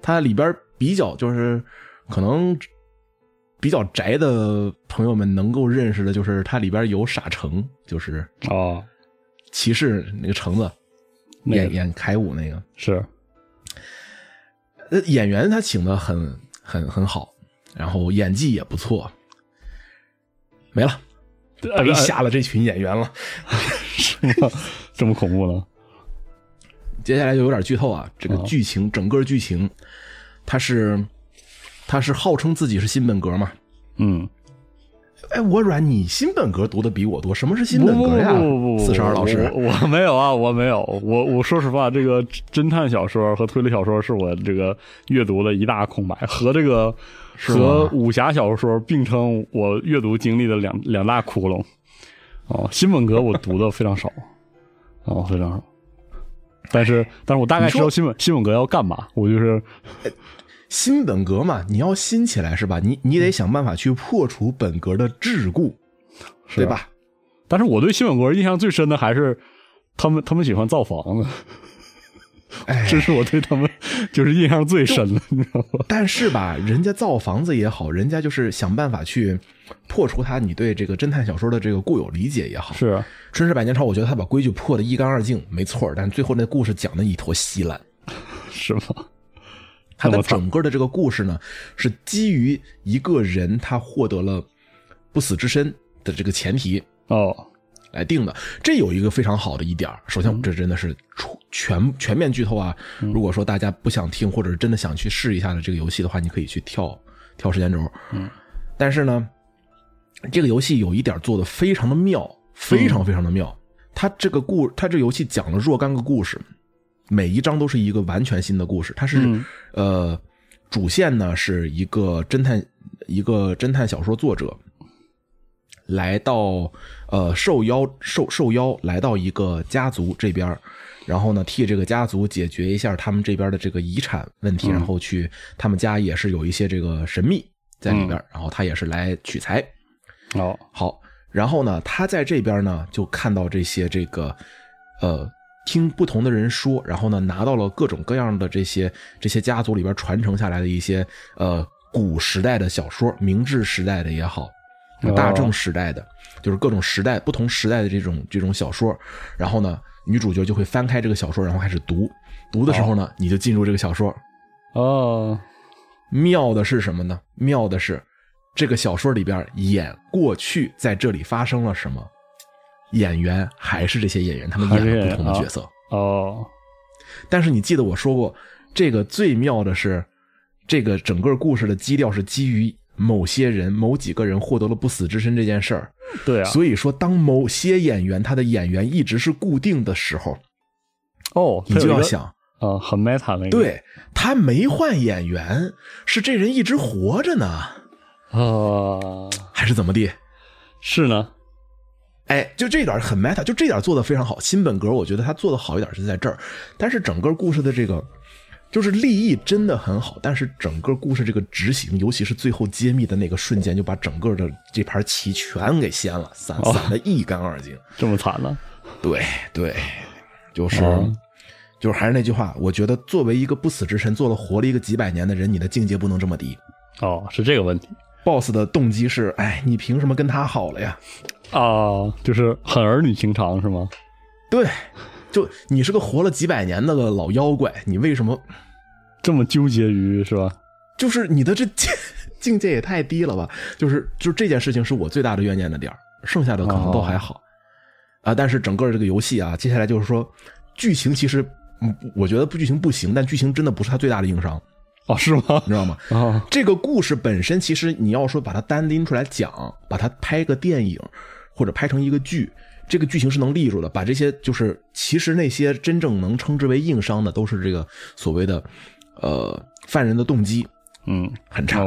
它里边比较就是可能比较宅的朋友们能够认识的，就是它里边有傻橙，就是哦，骑士那个橙子演演凯武那个是，呃，演员他请的很很很好，然后演技也不错，没了，白瞎了这群演员了，[laughs] 这么恐怖呢？[laughs] 接下来就有点剧透啊！这个剧情，整个剧情，他是他是号称自己是新本格嘛？嗯，哎，我软，你新本格读的比我多，什么是新本格呀？不不不，四十二老师，我没有啊，我没有，我我说实话，这个侦探小说和推理小说是我这个阅读的一大空白，和这个 [laughs] 和武侠小说并称我阅读经历的两两大窟窿。哦，新本格我读的非常少，哦，非常少。但是，但是我大概知道新本新本格要干嘛。我就是新本格嘛，你要新起来是吧？你你得想办法去破除本格的桎梏，对吧？但是我对新本格印象最深的还是他们他们喜欢造房子，这是我对他们就是印象最深的，[laughs] 你知道吗？但是吧，人家造房子也好，人家就是想办法去破除他你对这个侦探小说的这个固有理解也好。是《春逝百年潮》，我觉得他把规矩破的一干二净，没错。但最后那故事讲的一坨稀烂，[laughs] 是吗？他的整个的这个故事呢，是基于一个人他获得了不死之身的这个前提哦来定的。这有一个非常好的一点首先，这真的是全全面剧透啊！如果说大家不想听，或者是真的想去试一下的这个游戏的话，你可以去跳跳时间轴。嗯，但是呢，这个游戏有一点做的非常的妙，非常非常的妙。它这个故，它这游戏讲了若干个故事。每一章都是一个完全新的故事，它是呃，主线呢是一个侦探，一个侦探小说作者，来到呃受邀受受邀来到一个家族这边，然后呢替这个家族解决一下他们这边的这个遗产问题，然后去他们家也是有一些这个神秘在里边，然后他也是来取财。哦，好，然后呢他在这边呢就看到这些这个呃。听不同的人说，然后呢，拿到了各种各样的这些这些家族里边传承下来的一些呃古时代的小说，明治时代的也好，大正时代的，就是各种时代不同时代的这种这种小说。然后呢，女主角就会翻开这个小说，然后开始读。读的时候呢，你就进入这个小说。哦，妙的是什么呢？妙的是这个小说里边演过去在这里发生了什么。演员还是这些演员，他们演了不同的角色哦。但是你记得我说过，这个最妙的是，这个整个故事的基调是基于某些人、某几个人获得了不死之身这件事儿。对啊。所以说，当某些演员他的演员一直是固定的时候，哦，你就要想啊，很 meta 那个。对他没换演员，是这人一直活着呢啊，还是怎么地？是呢。哎，就这点很 meta，就这点做的非常好。新本格我觉得他做的好一点是在这儿，但是整个故事的这个就是立意真的很好，但是整个故事这个执行，尤其是最后揭秘的那个瞬间，就把整个的这盘棋全给掀了，散散的一干二净。[laughs] 这么惨呢？[laughs] 对对，就是就是还是那句话，我觉得作为一个不死之身，做了活了一个几百年的人，你的境界不能这么低。哦，是这个问题。boss 的动机是，哎，你凭什么跟他好了呀？啊，就是很儿女情长是吗？对，就你是个活了几百年的老妖怪，你为什么这么纠结于是吧？就是你的这境界也太低了吧？就是就这件事情是我最大的怨念的点剩下的可能都还好啊。但是整个这个游戏啊，接下来就是说剧情其实，嗯，我觉得不剧情不行，但剧情真的不是它最大的硬伤。哦，是吗？你知道吗？啊，这个故事本身其实你要说把它单拎出来讲，把它拍个电影。或者拍成一个剧，这个剧情是能立住的。把这些就是其实那些真正能称之为硬伤的，都是这个所谓的呃犯人的动机，嗯，很差。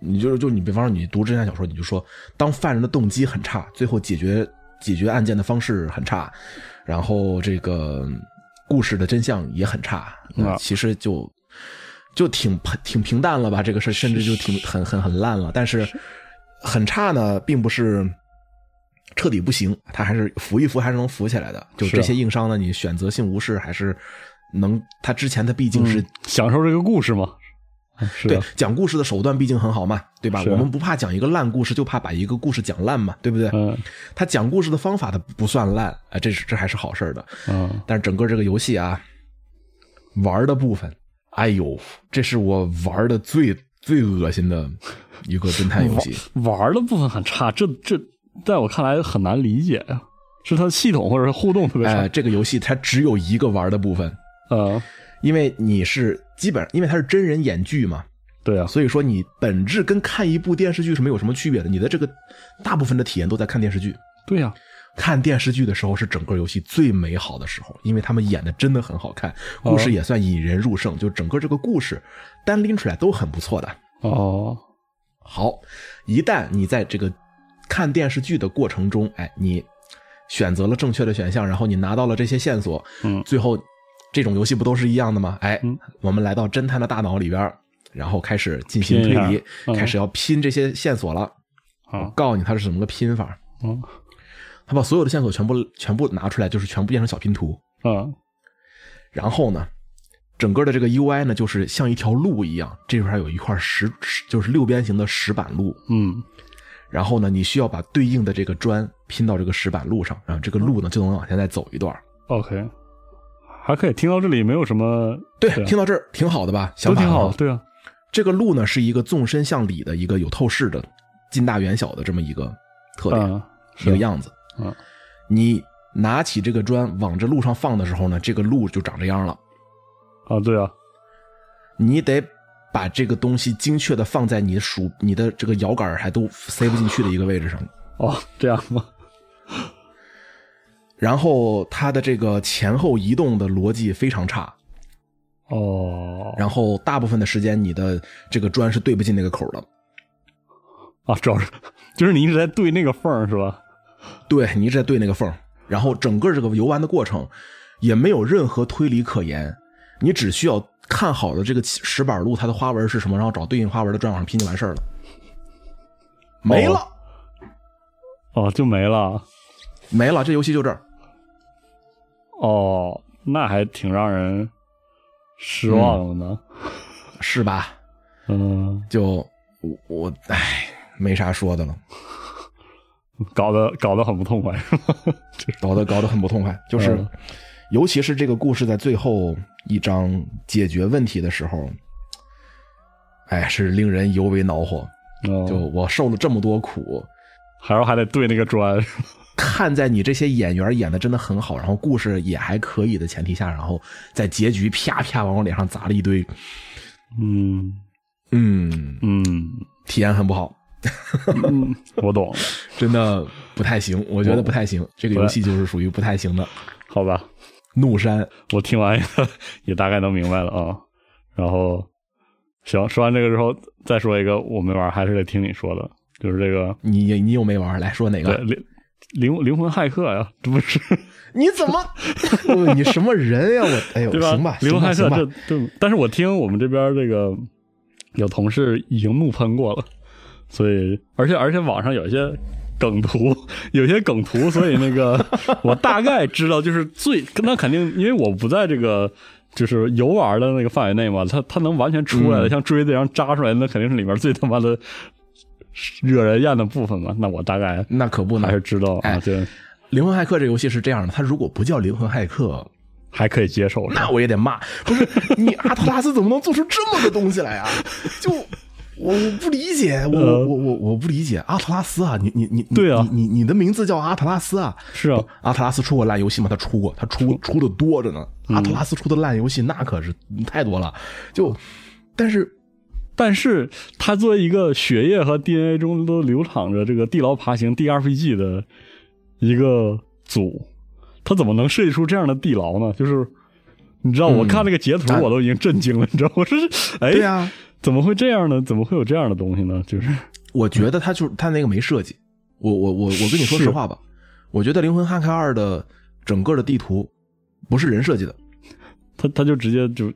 你就是就你比方说你读侦探小说，你就说当犯人的动机很差，最后解决解决案件的方式很差，然后这个故事的真相也很差，那其实就就挺挺平淡了吧？这个事甚至就挺很很很烂了。但是很差呢，并不是。彻底不行，他还是扶一扶，还是能扶起来的。就这些硬伤呢，你选择性无视，还是能。他之前他毕竟是享受这个故事嘛，对，讲故事的手段毕竟很好嘛，对吧？我们不怕讲一个烂故事，就怕把一个故事讲烂嘛，对不对？嗯，他讲故事的方法他不算烂，哎，这是这还是好事的。嗯，但是整个这个游戏啊，玩的部分，哎呦，这是我玩的最最恶心的一个侦探游戏。玩的部分很差，这这。在我看来很难理解呀，是它的系统或者是互动特别差。这个游戏它只有一个玩的部分，呃，因为你是基本，因为它是真人演剧嘛，对啊，所以说你本质跟看一部电视剧是没有什么区别的。你的这个大部分的体验都在看电视剧。对呀，看电视剧的时候是整个游戏最美好的时候，因为他们演的真的很好看，故事也算引人入胜，就整个这个故事单拎出来都很不错的。哦，好，一旦你在这个。看电视剧的过程中，哎，你选择了正确的选项，然后你拿到了这些线索，嗯，最后这种游戏不都是一样的吗？哎，我们来到侦探的大脑里边，然后开始进行推理，开始要拼这些线索了。我告诉你，它是怎么个拼法？嗯，他把所有的线索全部全部拿出来，就是全部变成小拼图。嗯，然后呢，整个的这个 UI 呢，就是像一条路一样，这块有一块石，就是六边形的石板路。嗯。然后呢，你需要把对应的这个砖拼到这个石板路上，然后这个路呢就能往前再走一段。OK，还可以听到这里没有什么对，听到这儿挺好的吧？都挺好，对啊。这个路呢是一个纵深向里的一个有透视的近大远小的这么一个特点，一个样子。嗯，你拿起这个砖往这路上放的时候呢，这个路就长这样了。啊，对啊，你得。把这个东西精确的放在你的鼠、你的这个摇杆还都塞不进去的一个位置上。哦，这样吗？然后它的这个前后移动的逻辑非常差。哦。然后大部分的时间，你的这个砖是对不进那个口的。啊，主要是就是你一直在对那个缝是吧？对，你一直在对那个缝。然后整个这个游玩的过程也没有任何推理可言，你只需要。看好的这个石板路，它的花纹是什么？然后找对应花纹的砖往上拼就完事儿了，没了，哦，就没了，没了，这游戏就这儿。哦，那还挺让人失望的呢，是吧？嗯，就我我唉，没啥说的了，搞得搞得很不痛快，[laughs] 搞得搞得很不痛快，就是。尤其是这个故事在最后一章解决问题的时候，哎，是令人尤为恼火。就我受了这么多苦，还要还得对那个砖。[laughs] 看在你这些演员演的真的很好，然后故事也还可以的前提下，然后在结局啪啪往我脸上砸了一堆。嗯嗯嗯，体验很不好。[laughs] 我懂，真的不太行，我觉得不太行。这个游戏就是属于不太行的，好吧。怒山，我听完也大概能明白了啊。然后，行，说完这个之后，再说一个我没玩，还是得听你说的，就是这个你你又没玩，来说哪个？灵灵灵魂骇客呀，这不是？你怎么？[laughs] 你什么人呀？我哎呦，行吧，灵魂骇客这这，但是我听我们这边这个有同事已经怒喷过了，所以而且而且网上有一些。梗图有些梗图，所以那个 [laughs] 我大概知道，就是最那肯定，因为我不在这个就是游玩的那个范围内嘛，他他能完全出来的，像锥子一样扎出来，那肯定是里面最他妈的惹人厌的部分嘛。那我大概那可不还是知道啊。对，灵魂骇客这游戏是这样的，它如果不叫灵魂骇客，还可以接受，那我也得骂。不是你阿特拉斯怎么能做出这么个东西来啊？就。我我不理解，我我我我不理解阿特拉斯啊！你你你对啊，你你的名字叫阿特拉斯啊？是啊，阿特拉斯出过烂游戏吗？他出过，他出出的多着呢。阿特拉斯出的烂游戏那可是太多了。就，但是，但是他作为一个血液和 DNA 中都流淌着这个地牢爬行 DRPG 的一个组，他怎么能设计出这样的地牢呢？就是你知道，我看那个截图我都已经震惊了，你知道，[laughs] 我说是哎对呀。怎么会这样呢？怎么会有这样的东西呢？就是我觉得他就是他那个没设计。我我我我跟你说实话吧，我觉得《灵魂汉克二》的整个的地图不是人设计的，他他就直接就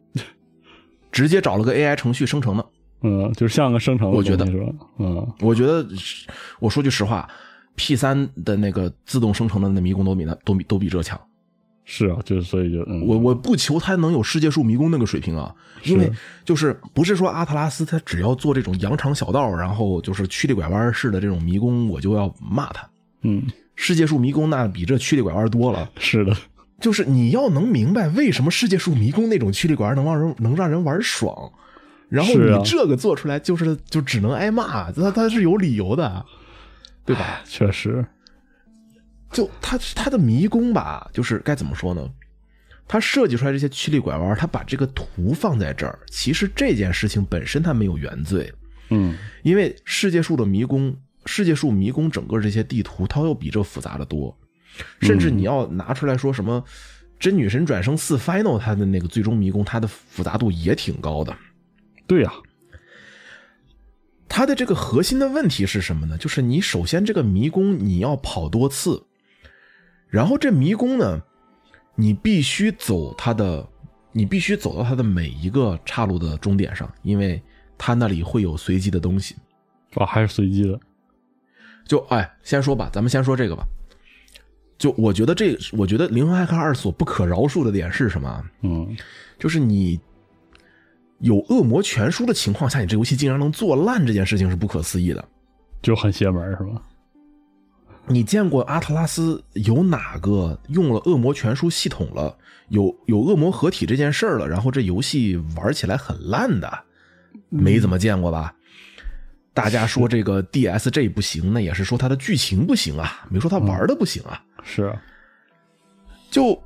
[laughs] 直接找了个 AI 程序生成的。嗯，就是像个生成。我觉得是吧？嗯，我觉得我说句实话，P 三的那个自动生成的那迷宫都比那都比都比这强。是啊，就是所以就我我不求他能有世界树迷宫那个水平啊，因为就是不是说阿特拉斯他只要做这种羊肠小道，然后就是曲里拐弯式的这种迷宫，我就要骂他。嗯，世界树迷宫那比这曲里拐弯多了。是的，就是你要能明白为什么世界树迷宫那种曲里拐弯能让人能让人玩爽，然后你这个做出来就是就只能挨骂，他他是有理由的，对吧？确实。就他他的迷宫吧，就是该怎么说呢？他设计出来这些曲里拐弯，他把这个图放在这儿，其实这件事情本身他没有原罪。嗯，因为世界树的迷宫，世界树迷宫整个这些地图，它要比这复杂的多。甚至你要拿出来说什么《真女神转生四 Final》，它的那个最终迷宫，它的复杂度也挺高的。对呀，它的这个核心的问题是什么呢？就是你首先这个迷宫你要跑多次。然后这迷宫呢，你必须走它的，你必须走到它的每一个岔路的终点上，因为它那里会有随机的东西。哦，还是随机的。就哎，先说吧，咱们先说这个吧。就我觉得这，我觉得《灵魂骇客二》所不可饶恕的点是什么？嗯，就是你有恶魔全书的情况下，你这游戏竟然能做烂，这件事情是不可思议的。就很邪门，是吗？你见过阿特拉斯有哪个用了恶魔全书系统了，有有恶魔合体这件事儿了，然后这游戏玩起来很烂的？没怎么见过吧？大家说这个 DSG 不行，那也是说它的剧情不行啊，没说它玩的不行啊。是，就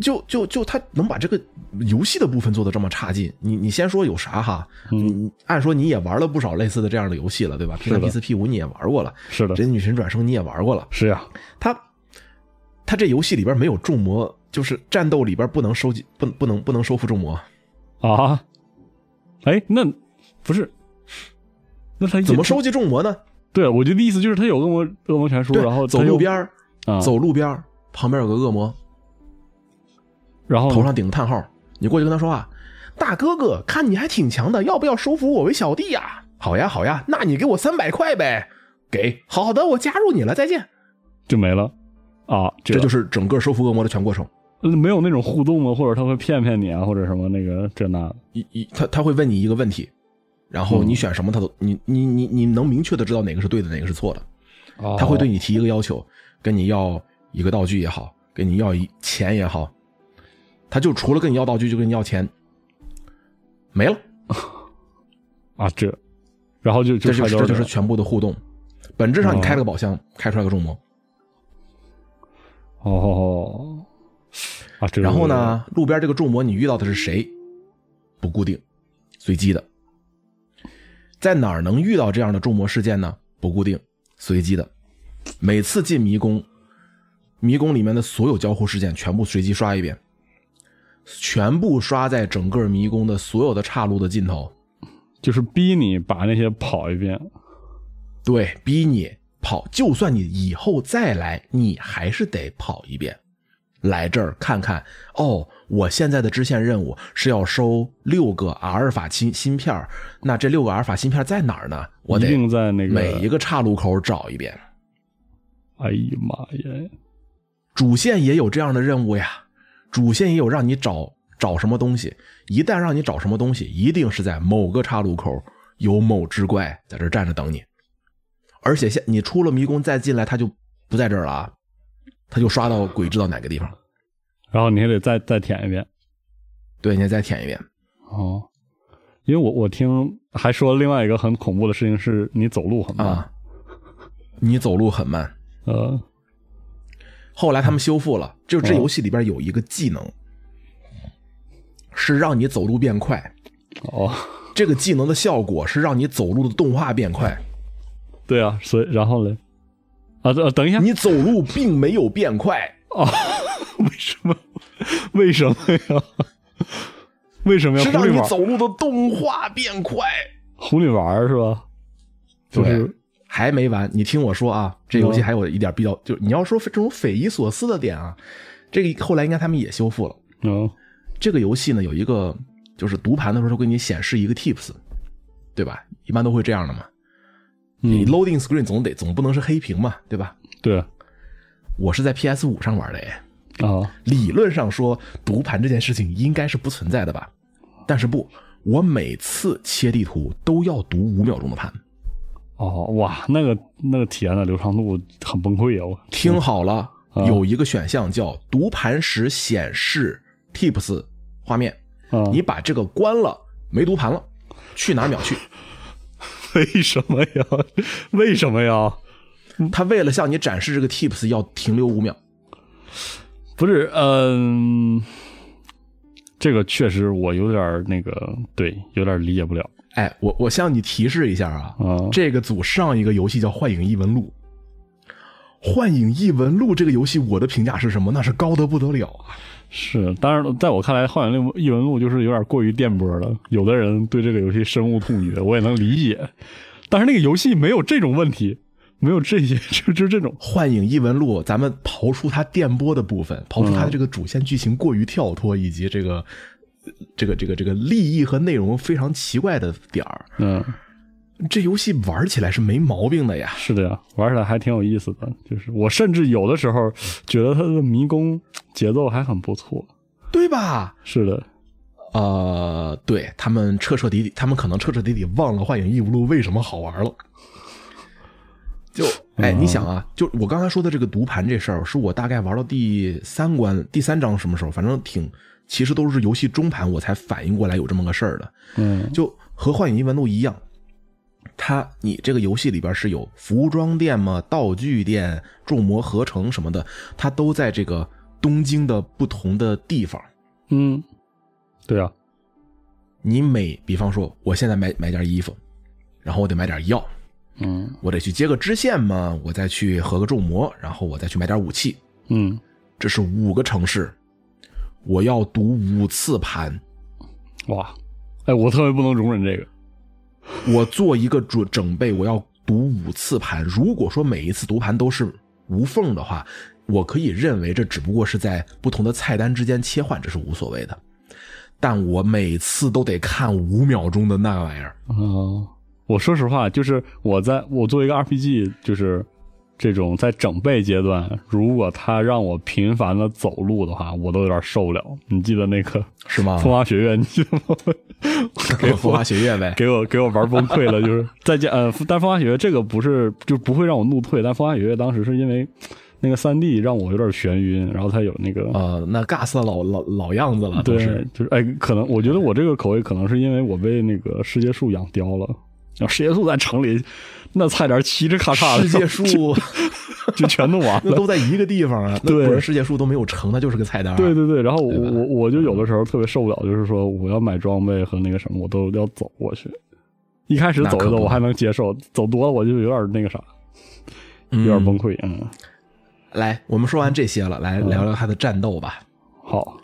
就就就他能把这个游戏的部分做的这么差劲，你你先说有啥哈？嗯，按说你也玩了不少类似的这样的游戏了，对吧？P 三 P 四 P 五你也玩过了，是的。人女神转生你也玩过了，是呀。他他这游戏里边没有众魔，就是战斗里边不能收集，不不能不能收复众魔啊？哎，那不是？那他怎么收集众魔呢？对，我觉得意思就是他有恶魔恶魔传说，然后走路边走路边旁边有个恶魔，然后头上顶个叹号，你过去跟他说话，大哥哥，看你还挺强的，要不要收服我为小弟呀？好呀，好呀，那你给我三百块呗，给，好的，我加入你了，再见，就没了啊，这就是整个收服恶魔的全过程。没有那种互动吗？或者他会骗骗你啊，或者什么那个这那的？一一他他会问你一个问题，然后你选什么他都你你你你能明确的知道哪个是对的，哪个是错的。他会对你提一个要求，跟你要一个道具也好，跟你要一钱也好，他就除了跟你要道具，就跟你要钱，没了啊这，然后就这就是这就是全部的互动，本质上你开了个宝箱，开出来个众魔。哦。啊，然后呢？路边这个众魔，你遇到的是谁？不固定，随机的。在哪儿能遇到这样的众魔事件呢？不固定，随机的。每次进迷宫，迷宫里面的所有交互事件全部随机刷一遍，全部刷在整个迷宫的所有的岔路的尽头，就是逼你把那些跑一遍。对，逼你跑，就算你以后再来，你还是得跑一遍。来这儿看看哦，我现在的支线任务是要收六个阿尔法芯芯片那这六个阿尔法芯片在哪儿呢？我得定在那个每一个岔路口找一遍。哎呀妈呀！主线也有这样的任务呀，主线也有让你找找什么东西。一旦让你找什么东西，一定是在某个岔路口有某只怪在这站着等你，而且现你出了迷宫再进来，他就不在这儿了。他就刷到鬼知道哪个地方，然后你还得再再舔一遍，对，你再舔一遍。哦，因为我我听还说另外一个很恐怖的事情是你走路很慢，你走路很慢。呃，后来他们修复了，就这游戏里边有一个技能，是让你走路变快。哦，这个技能的效果是让你走路的动画变快。对啊，所以然后呢？啊，等等一下，你走路并没有变快啊？[laughs] 为什么？为什么呀？为什么要？是让你走路的动画变快，哄你玩是吧？对，还没完。你听我说啊，这游戏还有一点比较，就你要说这种匪夷所思的点啊，这个后来应该他们也修复了。嗯，这个游戏呢有一个，就是读盘的时候会给你显示一个 tips，对吧？一般都会这样的嘛。你 loading screen 总得总不能是黑屏嘛，对吧？对，我是在 PS 五上玩的哎。啊，理论上说读盘这件事情应该是不存在的吧？但是不，我每次切地图都要读五秒钟的盘。哦，哇，那个那个体验的流畅度很崩溃啊！我听好了，有一个选项叫读盘时显示 tips 画面，你把这个关了，没读盘了，去哪秒去。[laughs] 为什么呀？为什么呀？他为了向你展示这个 tips，要停留五秒。不是，嗯，这个确实我有点那个，对，有点理解不了。哎，我我向你提示一下啊，这个组上一个游戏叫《幻影异闻录》。《幻影异闻录》这个游戏，我的评价是什么？那是高的不得了啊！是，当然，在我看来，《幻影异闻录》就是有点过于电波了。有的人对这个游戏深恶痛绝，我也能理解。但是那个游戏没有这种问题，没有这些，就就这种《幻影异闻录》。咱们刨出它电波的部分，刨出它的这个主线剧情过于跳脱，以及这个这个这个这个利益和内容非常奇怪的点儿。嗯。这游戏玩起来是没毛病的呀，是的呀，玩起来还挺有意思的。就是我甚至有的时候觉得它的迷宫节奏还很不错，对吧？是的，呃，对他们彻彻底底，他们可能彻彻底底忘了《幻影异闻录》为什么好玩了。就哎，你想啊，就我刚才说的这个读盘这事儿，是我大概玩到第三关、第三章什么时候，反正挺，其实都是游戏中盘我才反应过来有这么个事儿的。嗯，就和《幻影异闻录》一样，它你这个游戏里边是有服装店嘛、道具店、众魔合成什么的，它都在这个东京的不同的地方。嗯，对啊，你每比方说，我现在买买件衣服，然后我得买点药。嗯，我得去接个支线嘛，我再去合个众魔，然后我再去买点武器。嗯，这是五个城市，我要读五次盘。哇，哎，我特别不能容忍这个。我做一个准准备，我要读五次盘。如果说每一次读盘都是无缝的话，我可以认为这只不过是在不同的菜单之间切换，这是无所谓的。但我每次都得看五秒钟的那玩意儿。哦。我说实话，就是我在我作为一个 RPG，就是这种在整备阶段，如果他让我频繁的走路的话，我都有点受不了。你记得那个是吗？风华学院，你记得吗？[laughs] 给风华学院呗，[laughs] 给我给我玩崩溃了。就是再见，呃，但风华学院这个不是就不会让我怒退，但风华学院当时是因为那个三 D 让我有点眩晕，然后他有那个呃，那 Gas 老老老样子了，对，就是哎，可能我觉得我这个口味可能是因为我被那个世界树养刁了。世界树在城里，那菜点嘁哧咔嚓的，世界树就全弄完了，那都在一个地方啊。对，世界树都没有城，它就是个菜单。对对对，然后我我我就有的时候特别受不了，就是说我要买装备和那个什么，我都要走过去。一开始走一走我还能接受，走多了我就有点那个啥，有点崩溃。嗯，来，我们说完这些了，来聊聊他的战斗吧。好。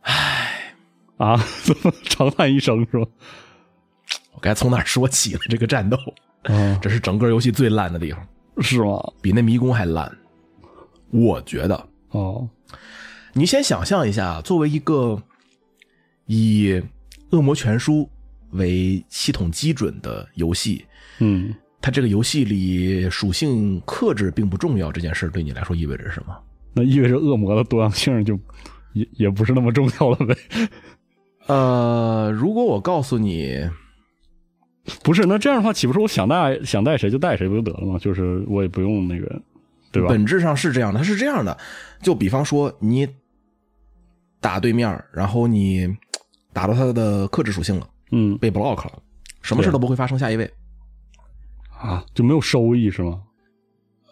唉，啊，[laughs] 怎么长叹一声是吧？该从哪说起了？这个战斗，嗯这是整个游戏最烂的地方，是吗？比那迷宫还烂。我觉得哦，你先想象一下，作为一个以《恶魔全书》为系统基准的游戏，嗯，它这个游戏里属性克制并不重要，这件事对你来说意味着什么？那意味着恶魔的多样性就也也不是那么重要了呗？[laughs] 呃，如果我告诉你。[laughs] 不是，那这样的话，岂不是我想带想带谁就带谁不就得了吗？就是我也不用那个，对吧？本质上是这样的，是这样的。就比方说，你打对面，然后你打到他的克制属性了，嗯，被 block 了，什么事都不会发生。下一位啊，就没有收益是吗？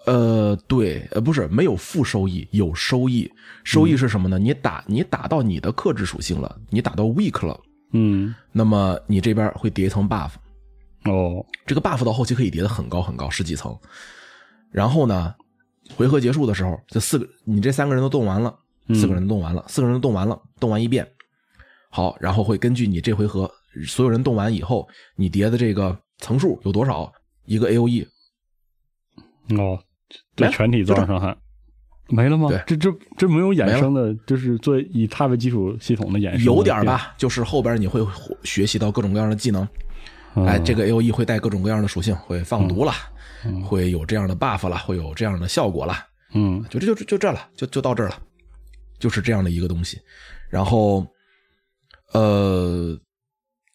呃，对，呃，不是没有负收益，有收益。收益是什么呢？你打你打到你的克制属性了，你打到 weak 了，嗯，那么你这边会叠一层 buff。哦，这个 buff 到后期可以叠的很高很高，十几层。然后呢，回合结束的时候，这四个你这三个人都动完了，四个人动完了，四个人都动完了，动完一遍，好，然后会根据你这回合所有人动完以后，你叠的这个层数有多少，一个 A O E。哦，对全体造成伤害没了吗？对，这这这没有衍生的，就是做以它为基础系统的衍生，有点吧，就是后边你会学习到各种各样的技能。哎，这个 A O E 会带各种各样的属性，会放毒了，会有这样的 buff 了，会有这样的效果了。嗯，就这就就这了，就就到这儿了，就是这样的一个东西。然后，呃，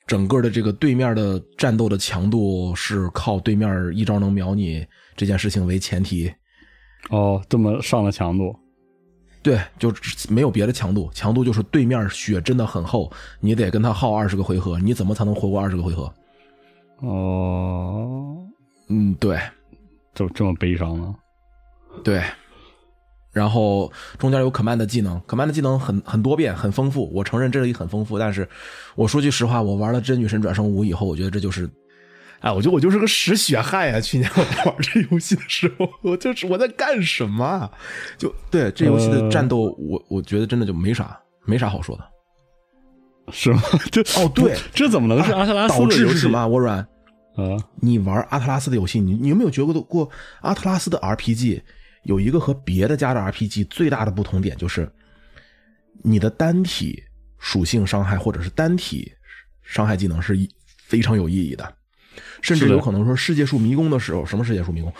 整个的这个对面的战斗的强度是靠对面一招能秒你这件事情为前提。哦，这么上了强度？对，就没有别的强度，强度就是对面血真的很厚，你得跟他耗二十个回合，你怎么才能活过二十个回合？哦，嗯，对，就这么悲伤呢？对，然后中间有 command 的技能，command 的技能很很多变，很丰富。我承认这里很丰富，但是我说句实话，我玩了真女神转生五以后，我觉得这就是，哎，我觉得我就是个屎血汉呀！去年我在玩这游戏的时候，我就是我在干什么？就对这游戏的战斗，我我觉得真的就没啥没啥好说的。是吗？[laughs] 这哦，对，这怎么能是阿特拉斯导致是什么？我软啊！你玩阿特拉斯的游戏，你你有没有觉得过阿特拉斯的 RPG 有一个和别的家的 RPG 最大的不同点，就是你的单体属性伤害或者是单体伤害技能是非常有意义的，甚至有可能说世界树迷宫的时候，什么世界树迷宫，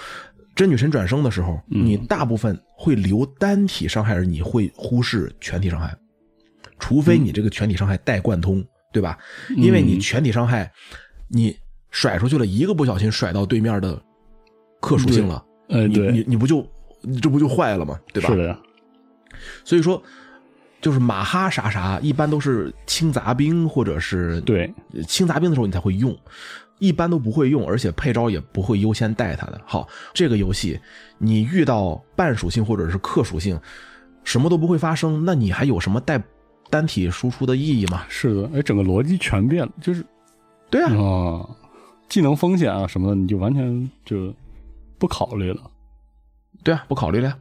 真女神转生的时候，你大部分会留单体伤害，而你会忽视全体伤害。除非你这个全体伤害带贯通，对吧？因为你全体伤害，你甩出去了一个不小心甩到对面的克属性了，呃，你你你不就这不就坏了吗？对吧？是的呀。所以说，就是马哈啥啥一般都是轻杂兵或者是对轻杂兵的时候你才会用。一般都不会用，而且配招也不会优先带它的。好，这个游戏你遇到半属性或者是克属性，什么都不会发生，那你还有什么带单体输出的意义吗？是的，哎，整个逻辑全变了，就是对啊，啊，技能风险啊什么的，你就完全就不考虑了。对啊，不考虑了。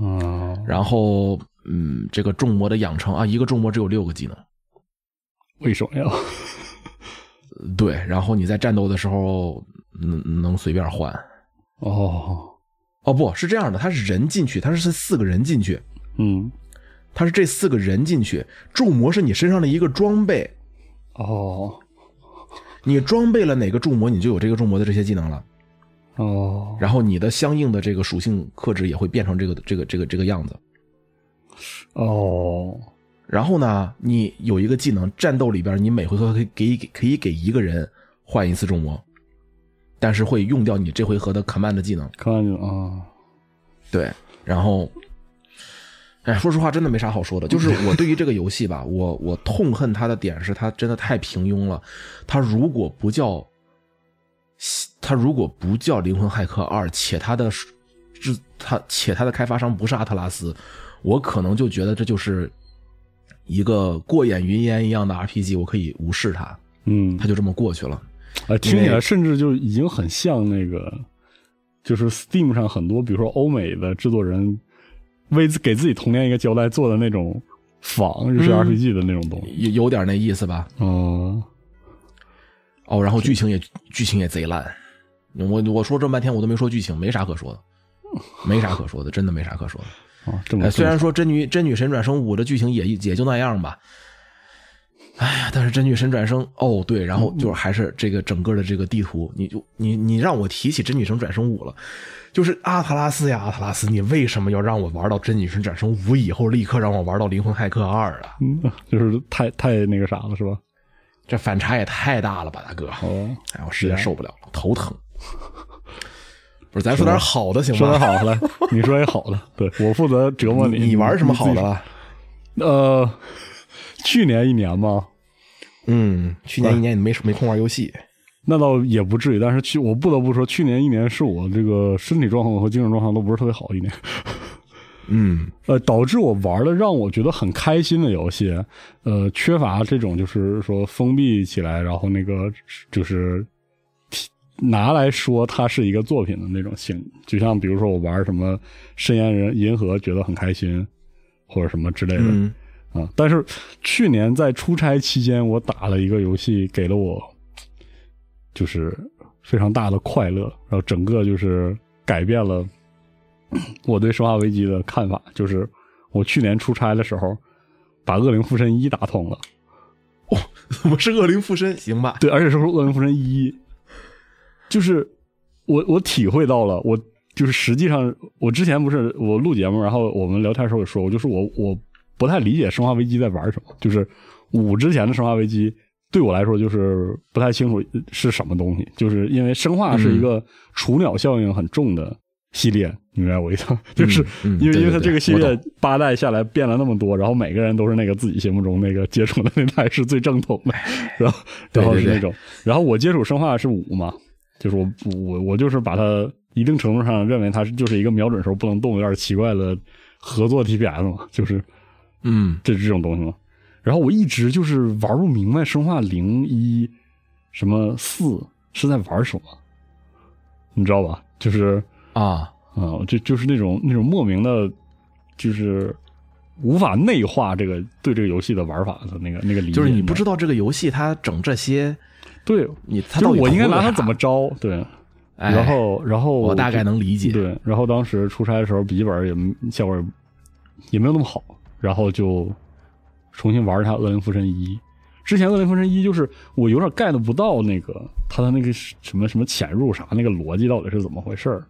嗯，然后嗯，这个重魔的养成啊，一个重魔只有六个技能，为什么呀？对，然后你在战斗的时候能能随便换，哦，哦，不是这样的，他是人进去，他是四个人进去，嗯，他是这四个人进去，重魔是你身上的一个装备，哦，你装备了哪个重魔，你就有这个重魔的这些技能了，哦，然后你的相应的这个属性克制也会变成这个这个这个这个样子，哦。然后呢，你有一个技能，战斗里边你每回合可以给给可以给一个人换一次重魔，但是会用掉你这回合的 command 技能。command 啊，对。然后，哎，说实话，真的没啥好说的。就是 [laughs] 我对于这个游戏吧，我我痛恨它的点是它真的太平庸了。它如果不叫，它如果不叫《灵魂骇客二》，且它的制它且它的开发商不是阿特拉斯，我可能就觉得这就是。一个过眼云烟一样的 RPG，我可以无视它，嗯，它就这么过去了。啊，听起来甚至就已经很像那个，就是 Steam 上很多，比如说欧美的制作人为给自己童年一个交代做的那种仿日式 RPG 的那种东西，有有点那意思吧？哦，哦，然后剧情也剧情也贼烂。我我说这么半天我都没说剧情，没啥可说的，没啥可说的，真的没啥可说的。哦，这么虽然说《真女真女神转生五》的剧情也也就那样吧，哎呀，但是《真女神转生》哦对，然后就是还是这个整个的这个地图，你就你你让我提起《真女神转生五》了，就是阿特拉斯呀，阿特拉斯，你为什么要让我玩到《真女神转生五》以后，立刻让我玩到《灵魂骇客二》啊？嗯，[laughs] 就是太太那个啥了，是吧？这反差也太大了吧，大哥！哦，哎，我实在受不了了，头疼。[laughs] 不是，咱说点好的行吗？说点好的来，[laughs] 你说一好的，对我负责折磨你。你玩什么好的了？呃，去年一年吗？嗯，去年一年你没没空玩游戏，那倒也不至于。但是去，我不得不说，去年一年是我这个身体状况和精神状况都不是特别好一年。嗯，[laughs] 呃，导致我玩的让我觉得很开心的游戏，呃，缺乏这种就是说封闭起来，然后那个就是。拿来说，它是一个作品的那种性，就像比如说我玩什么《深渊人银河》，觉得很开心，或者什么之类的啊。但是去年在出差期间，我打了一个游戏，给了我就是非常大的快乐，然后整个就是改变了我对《生化危机》的看法。就是我去年出差的时候，把《恶灵附身一》打通了。哦，怎么是《恶灵附身》？行吧？对，而且是《恶灵附身一》。就是我我体会到了，我就是实际上我之前不是我录节目，然后我们聊天时候也说我，就是我我不太理解《生化危机》在玩什么。就是五之前的《生化危机》对我来说就是不太清楚是什么东西，就是因为生化是一个雏鸟效应很重的系列，明白我意思？就是因为因为它这个系列八代下来变了那么多，然后每个人都是那个自己心目中那个接触的那代是最正统的，[laughs] 然后然后是那种，然后我接触生化是五嘛。就是我我我就是把它一定程度上认为它是就是一个瞄准时候不能动有点奇怪的合作 TPS 嘛，就是嗯，这这种东西嘛。然后我一直就是玩不明白生化零一什么四是在玩什么，你知道吧？就是啊啊，就就是那种那种莫名的，就是无法内化这个对这个游戏的玩法的那个那个理解，就是你不知道这个游戏它整这些。对你，就我应该拿它怎么着？对，然后然后我大概能理解。对，然后当时出差的时候，笔记本也效果也没有那么好，然后就重新玩一下《恶灵附身一》。之前《恶灵附身一》就是我有点 get 不到那个他的那个什么什么潜入啥那个逻辑到底是怎么回事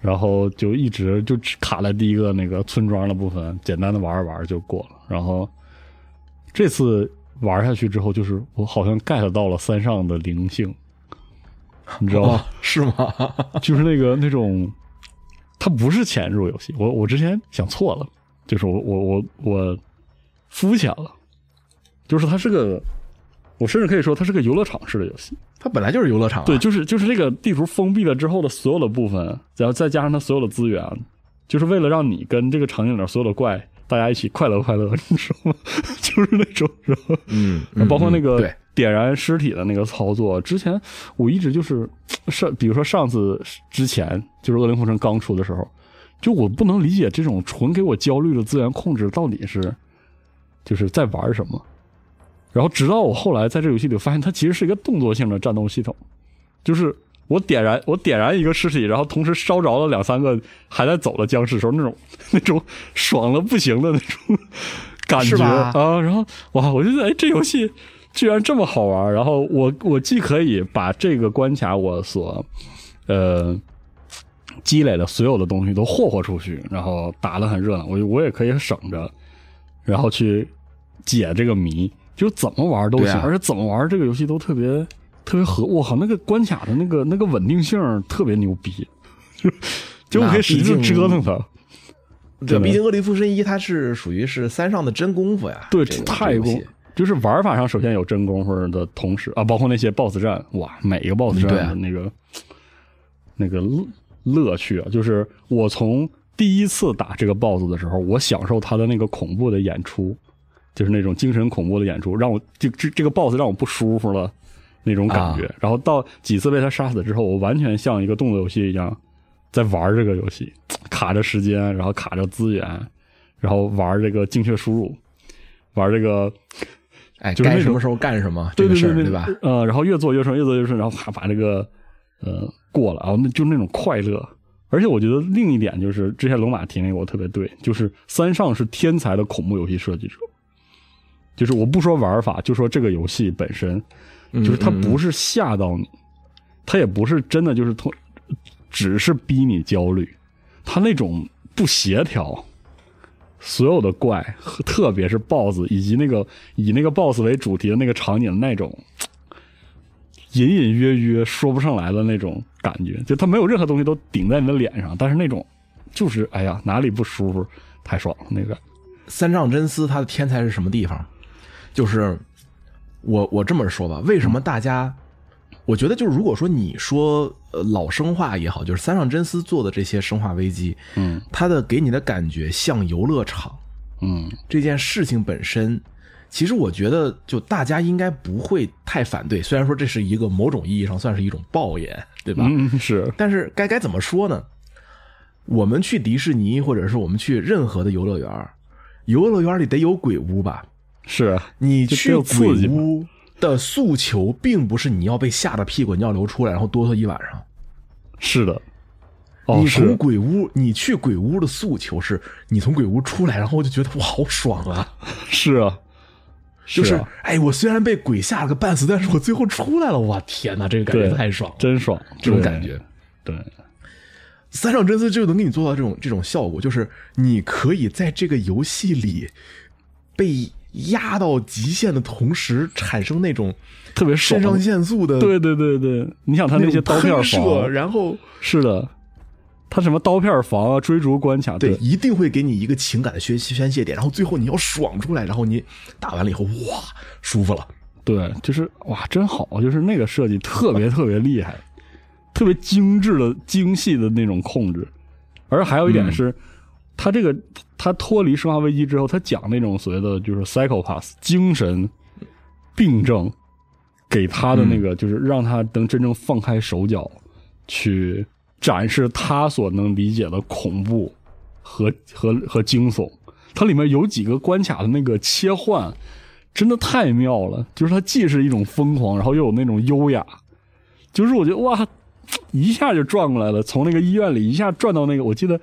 然后就一直就卡在第一个那个村庄的部分，简单的玩一玩就过了。然后这次玩下去之后，就是我好像 get 到了三上的灵性，你知道吗？是吗？就是那个那种，它不是潜入游戏。我我之前想错了，就是我我我我肤浅了，就是它是个，我甚至可以说它是个游乐场式的游戏。它本来就是游乐场，对，就是就是这个地图封闭了之后的所有的部分，然后再加上它所有的资源，就是为了让你跟这个场景里所有的怪大家一起快乐快乐，[laughs] 你知道吗？[laughs] 就是那种，嗯，包括那个点燃尸体的那个操作，之前我一直就是上，比如说上次之前就是恶灵附身刚出的时候，就我不能理解这种纯给我焦虑的资源控制到底是就是在玩什么。然后直到我后来在这游戏里发现，它其实是一个动作性的战斗系统，就是我点燃我点燃一个尸体，然后同时烧着了两三个还在走的僵尸时候，那种那种爽的不行的那种 [laughs] 感觉啊！然后哇，我觉得哎，这游戏居然这么好玩！然后我我既可以把这个关卡我所呃积累的所有的东西都霍霍出去，然后打的很热闹，我我也可以省着，然后去解这个谜。就怎么玩都行，而且怎么玩这个游戏都特别特别合。我靠，那个关卡的那个那个稳定性特别牛逼，[laughs] 就就可以使劲折腾它。对，毕竟《恶灵附身一》它是属于是三上的真功夫呀。对，太功，就是玩法上首先有真功夫的同时啊，包括那些 BOSS 战，哇，每一个 BOSS 战的那个那个乐趣啊，就是我从第一次打这个 BOSS 的时候，我享受他的那个恐怖的演出。就是那种精神恐怖的演出，让我这这这个 boss 让我不舒服了那种感觉。然后到几次被他杀死之后，我完全像一个动作游戏一样在玩这个游戏，卡着时间，然后卡着资源，然后玩这个精确输入，玩这个，哎，就是什么时候干什么，对对对对吧？呃，然后越做越顺，越做越顺，然后啪把这个呃过了，啊那就那种快乐。而且我觉得另一点就是，之前龙马提那个我特别对，就是三上是天才的恐怖游戏设计者。就是我不说玩法，就说这个游戏本身，就是它不是吓到你，它也不是真的就是通，只是逼你焦虑，它那种不协调，所有的怪，特别是 BOSS 以及那个以那个 BOSS 为主题的那个场景那种，隐隐约约说不上来的那种感觉，就它没有任何东西都顶在你的脸上，但是那种就是哎呀哪里不舒服，太爽了那个。三藏真司他的天才是什么地方？就是我我这么说吧，为什么大家？我觉得就是如果说你说呃老生化也好，就是三上真司做的这些生化危机，嗯，它的给你的感觉像游乐场，嗯，这件事情本身，其实我觉得就大家应该不会太反对。虽然说这是一个某种意义上算是一种抱怨，对吧？嗯，是。但是该该怎么说呢？我们去迪士尼，或者是我们去任何的游乐园，游乐园里得有鬼屋吧？是你去鬼屋的诉求，并不是你要被吓得屁滚尿流出来，然后哆嗦一晚上。是的，你从鬼屋，你去鬼屋的诉求是，你从鬼屋出来，然后我就觉得我，好爽啊！[laughs] 是啊，就是哎，我虽然被鬼吓了个半死，但是我最后出来了，哇，天哪，这个感觉太爽，真爽，这种感觉。对，三上真司就能给你做到这种这种效果，就是你可以在这个游戏里被。压到极限的同时，产生那种特别肾上腺素的，对对对对，你想他那些刀片射，然后是的，他什么刀片房啊，追逐关卡，对，一定会给你一个情感的宣宣泄点，然后最后你要爽出来，然后你打完了以后，哇，舒服了，对，就是哇，真好，就是那个设计特别特别厉害，特别精致的精细的那种控制，而还有一点是。他这个，他脱离生化危机之后，他讲那种所谓的就是 psychopath 精神病症，给他的那个就是让他能真正放开手脚，去展示他所能理解的恐怖和和和惊悚。它里面有几个关卡的那个切换，真的太妙了。就是它既是一种疯狂，然后又有那种优雅。就是我觉得哇，一下就转过来了，从那个医院里一下转到那个，我记得。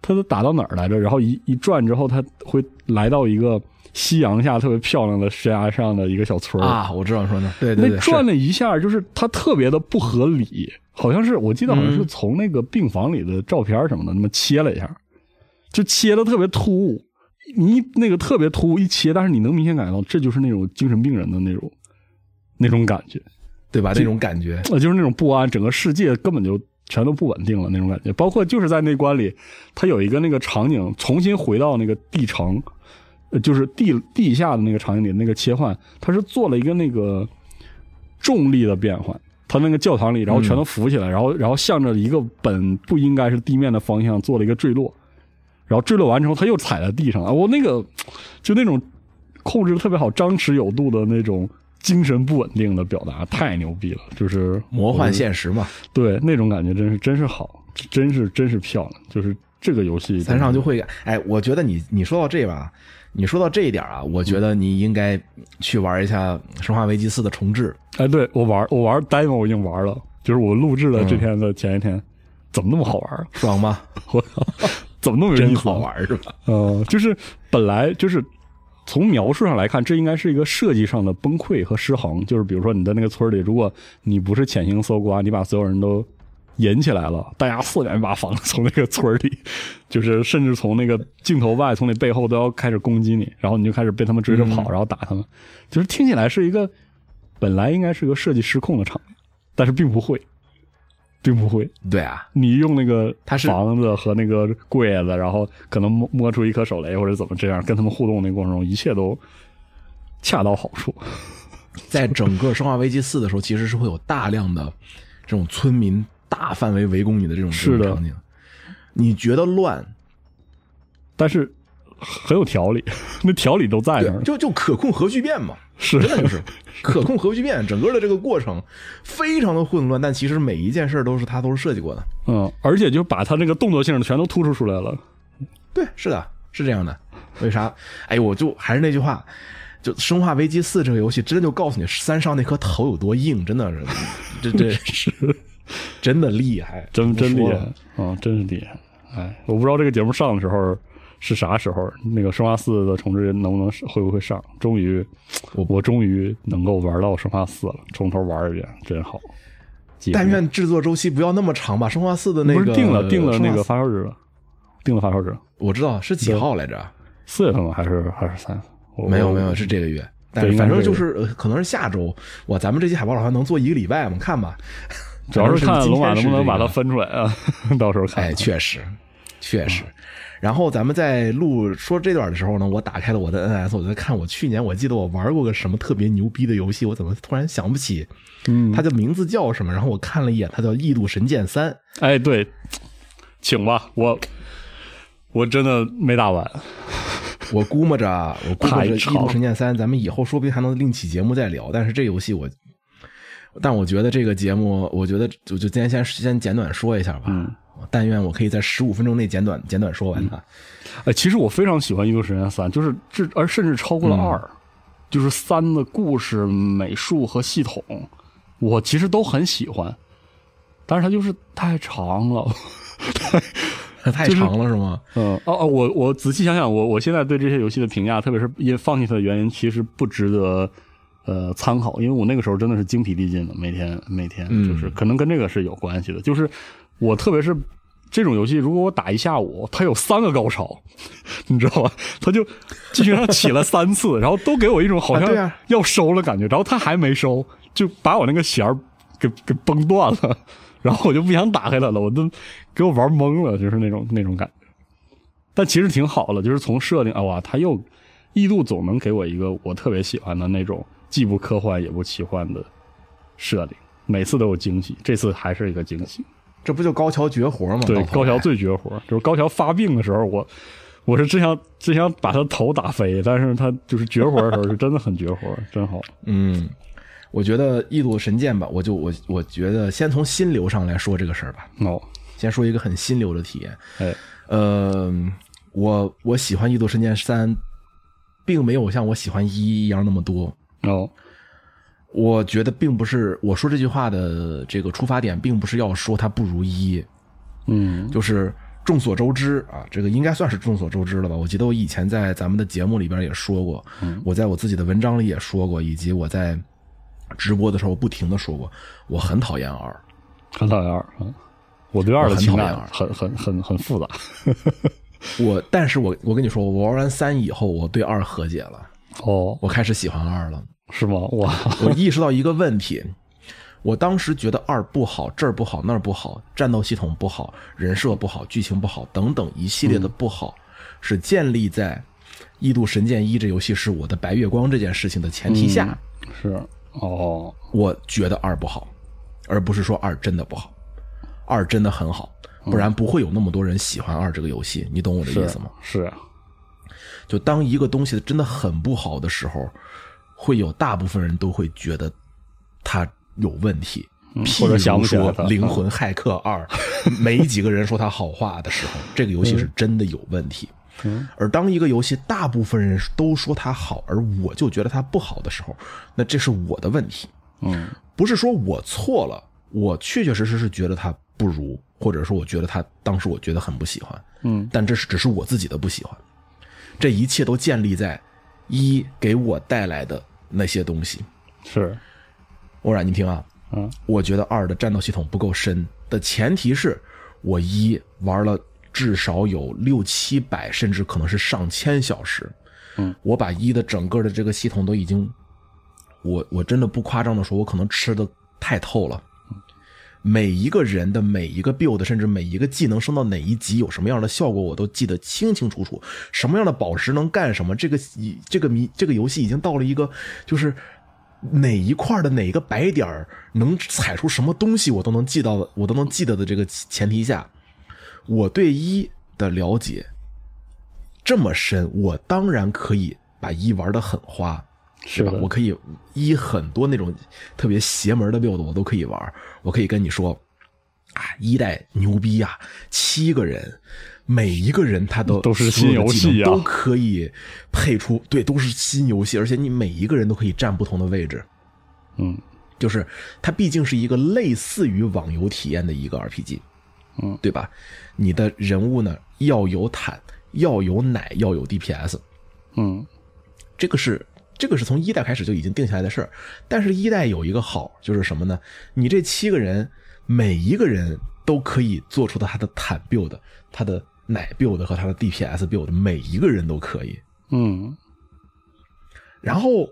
他都打到哪儿来着？然后一一转之后，他会来到一个夕阳下特别漂亮的悬崖上的一个小村啊！我知道说呢，对对，那转了一下，就是它特别的不合理，好像是我记得好像是从那个病房里的照片什么的那么切了一下，就切的特别突兀，你那个特别突兀一切，但是你能明显感觉到这就是那种精神病人的那种那种感觉，对吧？那种感觉，呃，就是那种不安，整个世界根本就全都不稳定了那种感觉。包括就是在那关里，他有一个那个场景重新回到那个地城，呃，就是地地下的那个场景里那个切换，它是做了一个那个重力的变换。它那个教堂里，然后全都浮起来，然后然后向着一个本不应该是地面的方向做了一个坠落，然后坠落完之后，它又踩在地上了！我那个就那种控制的特别好、张弛有度的那种精神不稳定的表达，太牛逼了！就是魔幻现实嘛，对那种感觉真是真是好，真是真是漂亮。就是这个游戏三上就会哎，我觉得你你说到这吧。你说到这一点啊，我觉得你应该去玩一下《生化危机四》的重置。哎，对我玩，我玩 demo 我已经玩了，就是我录制的这天的前一天，怎么那么好玩？爽吗？[laughs] 我操，怎么那么真好玩是吧？嗯，就是本来就是从描述上来看，这应该是一个设计上的崩溃和失衡。就是比如说你在那个村里，如果你不是潜行搜刮，你把所有人都。引起来了，大家四面八方从那个村里，就是甚至从那个镜头外，从你背后都要开始攻击你，然后你就开始被他们追着跑，然后打他们，就是听起来是一个本来应该是个设计失控的场面，但是并不会，并不会。对啊，你用那个房子和那个柜子，然后可能摸摸出一颗手雷或者怎么这样，跟他们互动那过程中，一切都恰到好处。[laughs] 在整个《生化危机四》的时候，其实是会有大量的这种村民。大范围围攻你的这种场景，你觉得乱，但是很有条理，[laughs] 那条理都在那，就就可控核聚变嘛，是。真的就是。[laughs] 可控核聚变，整个的这个过程非常的混乱，但其实每一件事都是他都是设计过的，嗯，而且就把他那个动作性全都突出出来了，对，是的，是这样的，为啥？哎，我就还是那句话，就《生化危机四》这个游戏，真的就告诉你三上那颗头有多硬，真的是，[laughs] 这这是。[laughs] 真的厉害，真真厉害啊！真是厉害。哎，我不知道这个节目上的时候是啥时候，那个《生化四》的重置能不能会不会上？终于，我我终于能够玩到《生化四》了，从头玩一遍，真好。但愿制作周期不要那么长吧，《生化四》的那个不是定了定了那个发售日了，定了发售日。我知道是几号来着？四月份吗？还是还是三？没有没有，是这个月。但是反正就是可能是下周。哇，咱们这期海报好像能做一个礼拜，我们看吧。主要是看龙马能不能把它分出来啊，[laughs] 到时候看。哎，确实，确实。然后咱们在录说这段的时候呢，我打开了我的 NS，我在看我去年我记得我玩过个什么特别牛逼的游戏，我怎么突然想不起？嗯，它的名字叫什么？然后我看了一眼，它叫《异度神剑三》。哎，对，请吧，我我真的没打完，[laughs] 我估摸着，我估摸着《异度神剑三》，咱们以后说不定还能另起节目再聊。但是这游戏我。但我觉得这个节目，我觉得我就今天先先简短说一下吧。嗯，但愿我可以在十五分钟内简短简短说完它。哎，其实我非常喜欢《异度神剑三》，就是这而甚至超过了二，就是三的故事、美术和系统，我其实都很喜欢。但是它就是太长了，[laughs] 太太长了是吗？嗯哦哦，我我仔细想想，我我现在对这些游戏的评价，特别是因为放弃它的原因，其实不值得。呃，参考，因为我那个时候真的是精疲力尽了，每天每天就是可能跟这个是有关系的。就是我特别是这种游戏，如果我打一下午，它有三个高潮，[laughs] 你知道吧？它就基本上起了三次，然后都给我一种好像要收了感觉，然后它还没收，就把我那个弦儿给给崩断了，然后我就不想打开它了，我都给我玩懵了，就是那种那种感觉。但其实挺好的，就是从设定啊，哇，他又异度总能给我一个我特别喜欢的那种。既不科幻也不奇幻的设定，每次都有惊喜。这次还是一个惊喜，这不就高桥绝活吗？对，高桥最绝活，就是高桥发病的时候，我我是真想真想把他头打飞，但是他就是绝活的时候是真的很绝活，真好。[laughs] 嗯，我觉得异度神剑吧，我就我我觉得先从心流上来说这个事儿吧。哦，先说一个很心流的体验。哎，呃，我我喜欢异度神剑三，并没有像我喜欢一一样那么多。哦，我觉得并不是我说这句话的这个出发点，并不是要说它不如一，嗯，就是众所周知啊，这个应该算是众所周知了吧？我记得我以前在咱们的节目里边也说过，我在我自己的文章里也说过，以及我在直播的时候不停的说过，我很讨厌二，很讨厌二，我对二的情感很很很很复杂。[laughs] 我，但是我我跟你说，我玩完三以后，我对二和解了。哦，我开始喜欢二了，是吗？哇！[laughs] 我意识到一个问题，我当时觉得二不好，这儿不好，那儿不好，战斗系统不好，人设不好，剧情不好，等等一系列的不好，是建立在《异度神剑一》这游戏是我的白月光这件事情的前提下。是哦，我觉得二不好，而不是说二真的不好，二真的很好，不然不会有那么多人喜欢二这个游戏。你懂我的意思吗？是啊。就当一个东西真的很不好的时候，会有大部分人都会觉得它有问题。或者想说《灵魂骇客二》，[laughs] 没几个人说它好话的时候，这个游戏是真的有问题。而当一个游戏大部分人都说它好，而我就觉得它不好的时候，那这是我的问题。嗯，不是说我错了，我确确实实是觉得它不如，或者说我觉得它当时我觉得很不喜欢。嗯，但这是只是我自己的不喜欢。这一切都建立在一给我带来的那些东西。是，欧然，你听啊，嗯，我觉得二的战斗系统不够深的前提是我一玩了至少有六七百，甚至可能是上千小时。嗯，我把一的整个的这个系统都已经，我我真的不夸张的说，我可能吃的太透了。每一个人的每一个 build，甚至每一个技能升到哪一级有什么样的效果，我都记得清清楚楚。什么样的宝石能干什么？这个这个迷这个游戏已经到了一个，就是哪一块的哪个白点能踩出什么东西，我都能记到的，我都能记得的这个前提下，我对一的了解这么深，我当然可以把一玩的很花。是吧？我可以一很多那种特别邪门的 build，我都可以玩。我可以跟你说，啊，一代牛逼呀！七个人，每一个人他都都是新游戏啊，都可以配出对，都是新游戏，而且你每一个人都可以站不同的位置。嗯，就是它毕竟是一个类似于网游体验的一个 RPG，嗯，对吧？你的人物呢要有坦，要有奶，要有 DPS。嗯，这个是。这个是从一代开始就已经定下来的事儿，但是一代有一个好就是什么呢？你这七个人每一个人都可以做出的他的坦 build、他的奶 build 和他的 DPS build，每一个人都可以。嗯，然后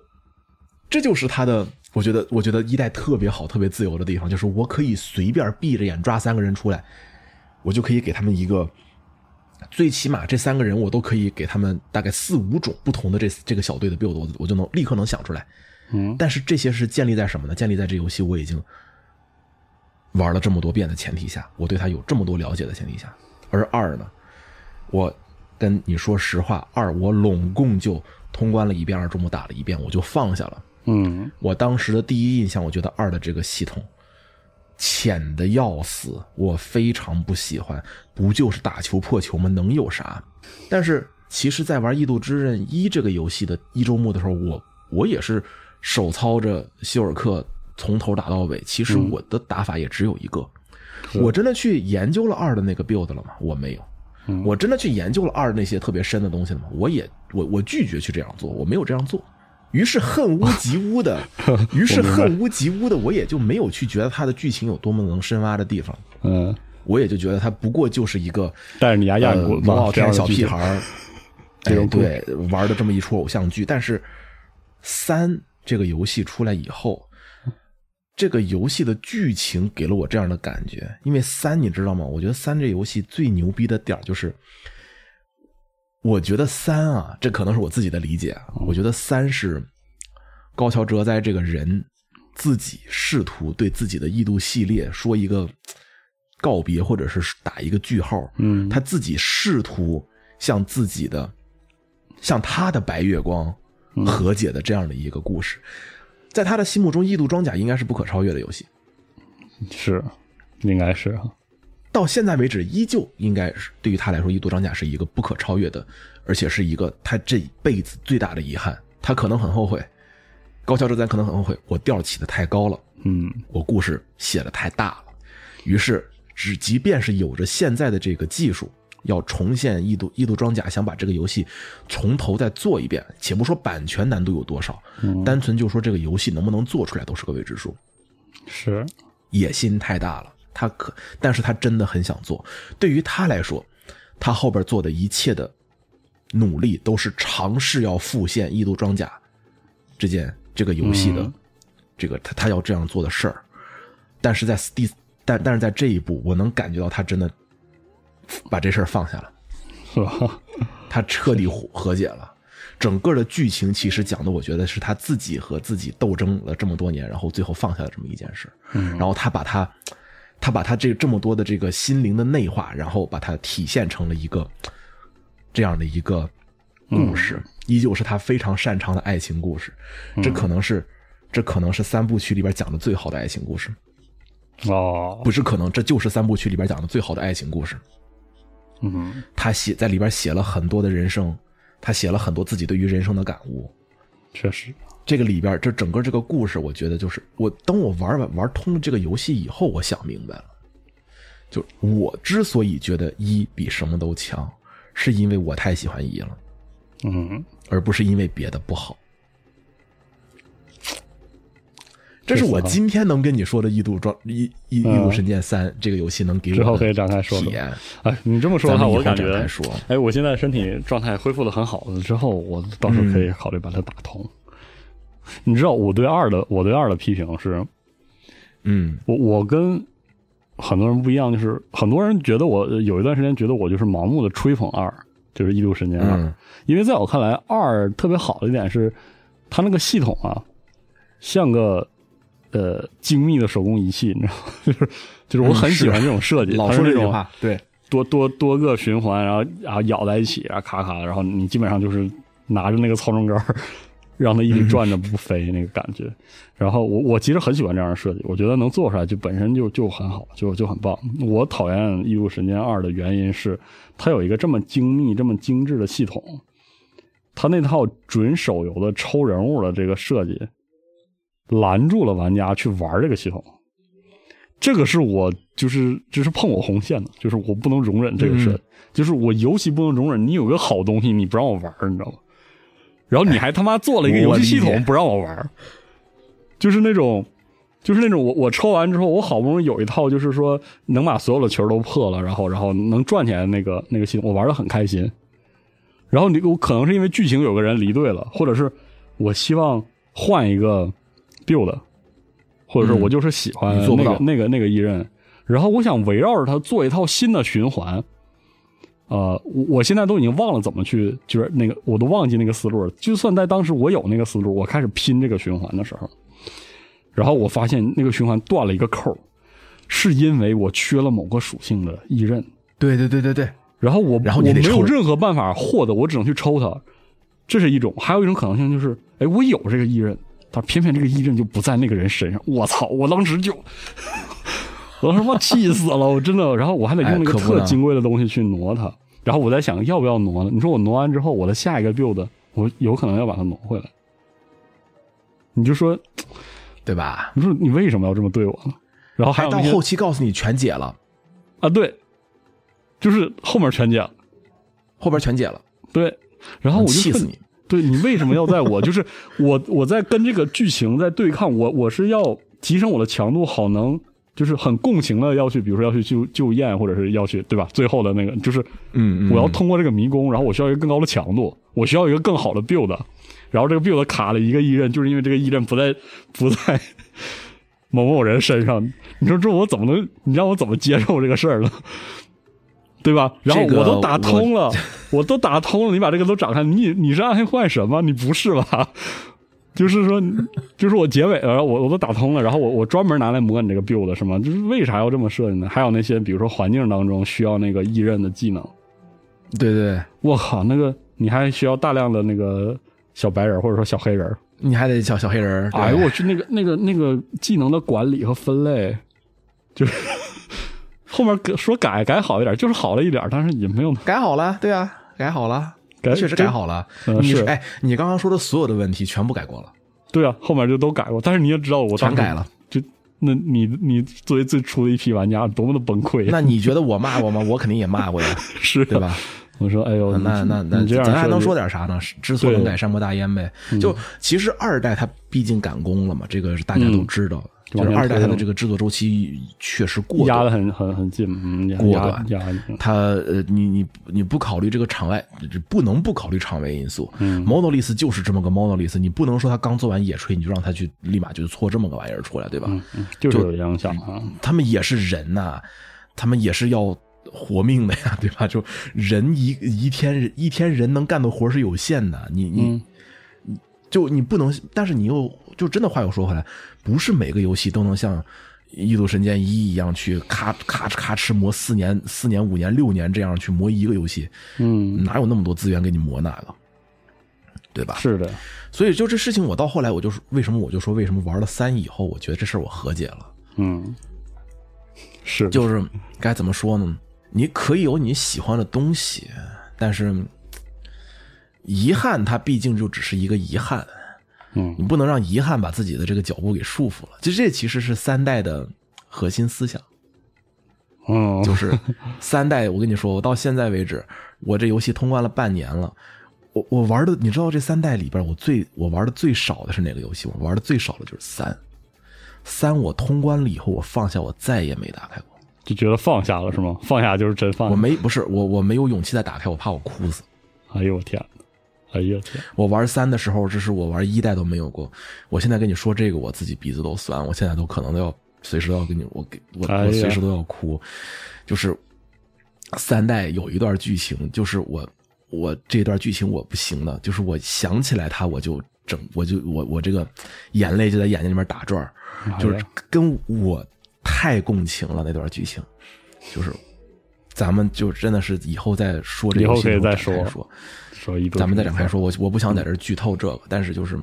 这就是他的，我觉得，我觉得一代特别好、特别自由的地方，就是我可以随便闭着眼抓三个人出来，我就可以给他们一个。最起码这三个人我都可以给他们大概四五种不同的这这个小队的 build，我我就能立刻能想出来。嗯，但是这些是建立在什么呢？建立在这游戏我已经玩了这么多遍的前提下，我对他有这么多了解的前提下。而二呢，我跟你说实话，二我拢共就通关了一遍，二周末打了一遍，我就放下了。嗯，我当时的第一印象，我觉得二的这个系统。浅的要死，我非常不喜欢。不就是打球破球吗？能有啥？但是其实，在玩《异度之刃一》这个游戏的一周目的时候，我我也是手操着希尔克从头打到尾。其实我的打法也只有一个。我真的去研究了二的那个 build 了吗？我没有。我真的去研究了二那些特别深的东西了吗？我也我我拒绝去这样做，我没有这样做。于是恨屋及乌的，[laughs] 于是恨屋及乌的，我也就没有去觉得它的剧情有多么能深挖的地方。嗯，我也就觉得它不过就是一个带着你丫压滚王傲天小屁孩儿，[laughs] 哎，对，玩的这么一出偶像剧。但是三这个游戏出来以后，这个游戏的剧情给了我这样的感觉。因为三你知道吗？我觉得三这游戏最牛逼的点就是。我觉得三啊，这可能是我自己的理解。我觉得三是高桥哲哉这个人自己试图对自己的异度系列说一个告别，或者是打一个句号。嗯，他自己试图向自己的、向他的白月光和解的这样的一个故事，在他的心目中，异度装甲应该是不可超越的游戏。是，应该是到现在为止，依旧应该是对于他来说，《异度装甲》是一个不可超越的，而且是一个他这辈子最大的遗憾。他可能很后悔，高桥哲哉可能很后悔，我调起的太高了，嗯，我故事写的太大了。于是，只即便是有着现在的这个技术，要重现《异度异度装甲》，想把这个游戏从头再做一遍，且不说版权难度有多少，单纯就说这个游戏能不能做出来，都是个未知数。是，野心太大了。他可，但是他真的很想做。对于他来说，他后边做的一切的努力，都是尝试要复现《异度装甲》这件这个游戏的这个他他要这样做的事儿。但是在第但但是在这一步，我能感觉到他真的把这事儿放下了，是吧？他彻底和解了。整个的剧情其实讲的，我觉得是他自己和自己斗争了这么多年，然后最后放下了这么一件事。然后他把他，他把他这这么多的这个心灵的内化，然后把它体现成了一个这样的一个故事，依旧是他非常擅长的爱情故事。这可能是，这可能是三部曲里边讲的最好的爱情故事。哦，不是可能，这就是三部曲里边讲的最好的爱情故事。嗯，他写在里边写了很多的人生。他写了很多自己对于人生的感悟，确实，这个里边这整个这个故事，我觉得就是我等我玩完玩通了这个游戏以后，我想明白了，就我之所以觉得一比什么都强，是因为我太喜欢一了，嗯，而不是因为别的不好。这是我今天能跟你说的《异度装异异异度神剑三》这个游戏能给我之后可以展开说体验。哎，你这么说的话，我感觉说，哎，我现在身体状态恢复的很好了，之后我到时候可以考虑把它打通。你知道我对二的我对二的批评是，嗯，我我跟很多人不一样，就是很多人觉得我有一段时间觉得我就是盲目的吹捧二，就是《异度神剑二》，因为在我看来，二特别好的一点是，它那个系统啊，像个。呃，精密的手工仪器，你知道吗？[laughs] 就是就是我很喜欢这种设计，老说这种话，对，多多多个循环，然后然后咬在一起，然后咔咔，然后你基本上就是拿着那个操纵杆，让它一直转着不飞那个感觉。然后我我其实很喜欢这样的设计，我觉得能做出来就本身就就很好，就就很棒。我讨厌《异度神剑二》的原因是，它有一个这么精密、这么精致的系统，它那套准手游的抽人物的这个设计。拦住了玩家去玩这个系统，这个是我就是就是碰我红线的，就是我不能容忍这个事就是我尤其不能容忍你有个好东西你不让我玩，你知道吗？然后你还他妈做了一个游戏系统不让我玩，就是那种就是那种我我抽完之后我好不容易有一套就是说能把所有的球都破了，然后然后能转起来那个那个系统我玩的很开心，然后你我可能是因为剧情有个人离队了，或者是我希望换一个。build，或者是我就是喜欢那个那个那个一刃，然后我想围绕着它做一套新的循环。呃，我现在都已经忘了怎么去，就是那个我都忘记那个思路了。就算在当时我有那个思路，我开始拼这个循环的时候，然后我发现那个循环断了一个扣，是因为我缺了某个属性的一刃。对对对对对。然后我然后我没有任何办法获得，我只能去抽它。这是一种，还有一种可能性就是，哎，我有这个一刃。但偏偏这个异刃就不在那个人身上，我操！我当时就，我他妈气死了，我真的。然后我还得用那个特金贵的东西去挪它。然后我在想要不要挪呢？你说我挪完之后，我的下一个 build 我有可能要把它挪回来。你就说，对吧？你说你为什么要这么对我呢？然后还到后期告诉你全解了啊？对，就是后面全解了，后边全解了。对，然后我就气死你。对你为什么要在我就是 [laughs] 我我在跟这个剧情在对抗我我是要提升我的强度好能就是很共情的要去比如说要去救救燕或者是要去对吧最后的那个就是嗯我要通过这个迷宫然后我需要一个更高的强度我需要一个更好的 build 然后这个 build 卡了一个异刃就是因为这个异刃不在不在某某人身上你说这我怎么能你让我怎么接受这个事儿呢？[laughs] 对吧？然后我都打通了，我都打通了。你把这个都展开，你你是暗黑幻神吗？你不是吧？就是说，就是我结尾了，我我都打通了。然后我我专门拿来模拟这个 build 是吗？就是为啥要这么设计呢？还有那些比如说环境当中需要那个异刃的技能，对对，我靠，那个你还需要大量的那个小白人或者说小黑人，你还得小小黑人。哎呦我去，那个那个那个技能的管理和分类，就是。[laughs] 后面说改改好一点，就是好了一点，但是也没有改好了。对啊，改好了，改确实改好了。你是哎，你刚刚说的所有的问题全部改过了。对啊，后面就都改过。但是你也知道，我全改了。就那你你作为最初的一批玩家，多么的崩溃。那你觉得我骂过吗？我肯定也骂过呀，[laughs] 是对吧？我说，哎呦，那那那咱还能说点啥呢？知错能改，善莫大焉呗。就其实二代他毕竟赶工了嘛，这个是大家都知道。就是二代它的这个制作周期确实过压的很很很近，嗯，过短。压它呃，你你你不考虑这个场外，不能不考虑场外因素。嗯，Monolith 就是这么个 Monolith，你不能说他刚做完野炊，你就让他去立马就搓这么个玩意儿出来，对吧？嗯，就是有影响啊。他们也是人呐，他们也是要活命的呀，对吧？就人一一天一天人能干的活是有限的，你你。就你不能，但是你又就真的话又说回来，不是每个游戏都能像《异度神剑一》一样去咔咔哧咔哧磨四年、四年、五年、六年这样去磨一个游戏。嗯，哪有那么多资源给你磨那个，对吧？是的。所以就这事情，我到后来我就是为什么我就说为什么玩了三以后，我觉得这事儿我和解了。嗯，是，就是该怎么说呢？你可以有你喜欢的东西，但是。遗憾，它毕竟就只是一个遗憾，嗯，你不能让遗憾把自己的这个脚步给束缚了。其实这其实是三代的核心思想，嗯，[laughs] 就是三代。我跟你说，我到现在为止，我这游戏通关了半年了，我我玩的，你知道这三代里边，我最我玩的最少的是哪个游戏？我玩的最少的就是三，三我通关了以后，我放下，我再也没打开过，就觉得放下了是吗？放下就是真放下，我没不是我我没有勇气再打开，我怕我哭死。哎呦我天！哎呀天！我玩三的时候，这是我玩一代都没有过。我现在跟你说这个，我自己鼻子都酸。我现在都可能都要随时都要跟你，我给我我随时都要哭。就是三代有一段剧情，就是我我这段剧情我不行的，就是我想起来他我就整，我就我我这个眼泪就在眼睛里面打转就是跟我太共情了那段剧情，就是咱们就真的是以后再说这个，以后可以再说。咱们再展开说，我我不想在这剧透这个，但是就是，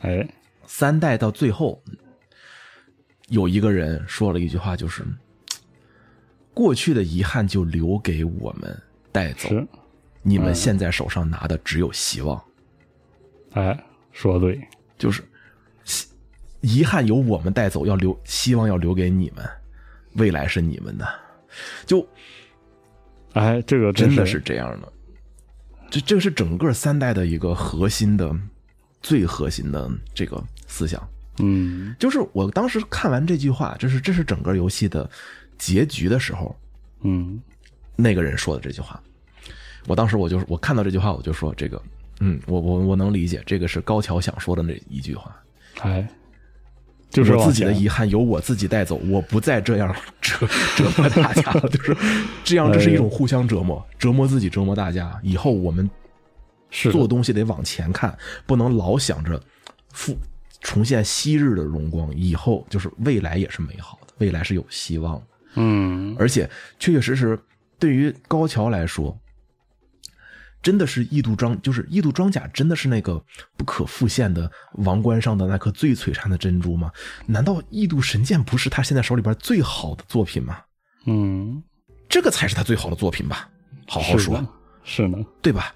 哎，三代到最后，有一个人说了一句话，就是过去的遗憾就留给我们带走，你们现在手上拿的只有希望。哎，说的对，就是遗憾由我们带走，要留希望要留给你们，未来是你们的。就，哎，这个真的是这样的。这这个是整个三代的一个核心的、最核心的这个思想。嗯，就是我当时看完这句话，这是这是整个游戏的结局的时候，嗯，那个人说的这句话，我当时我就我看到这句话，我就说这个，嗯，我我我能理解，这个是高桥想说的那一句话。哎。就是我自己的遗憾由我自己带走，我不再这样折 [laughs] 折磨大家了。[laughs] 就是这样，这是一种互相折磨，折磨自己，折磨大家。以后我们做东西得往前看，不能老想着复重现昔日的荣光。以后就是未来也是美好的，未来是有希望的。嗯，而且确确实实，对于高桥来说。真的是异度装，就是异度装甲，真的是那个不可复现的王冠上的那颗最璀璨的珍珠吗？难道异度神剑不是他现在手里边最好的作品吗？嗯，这个才是他最好的作品吧？好好说，是呢，对吧？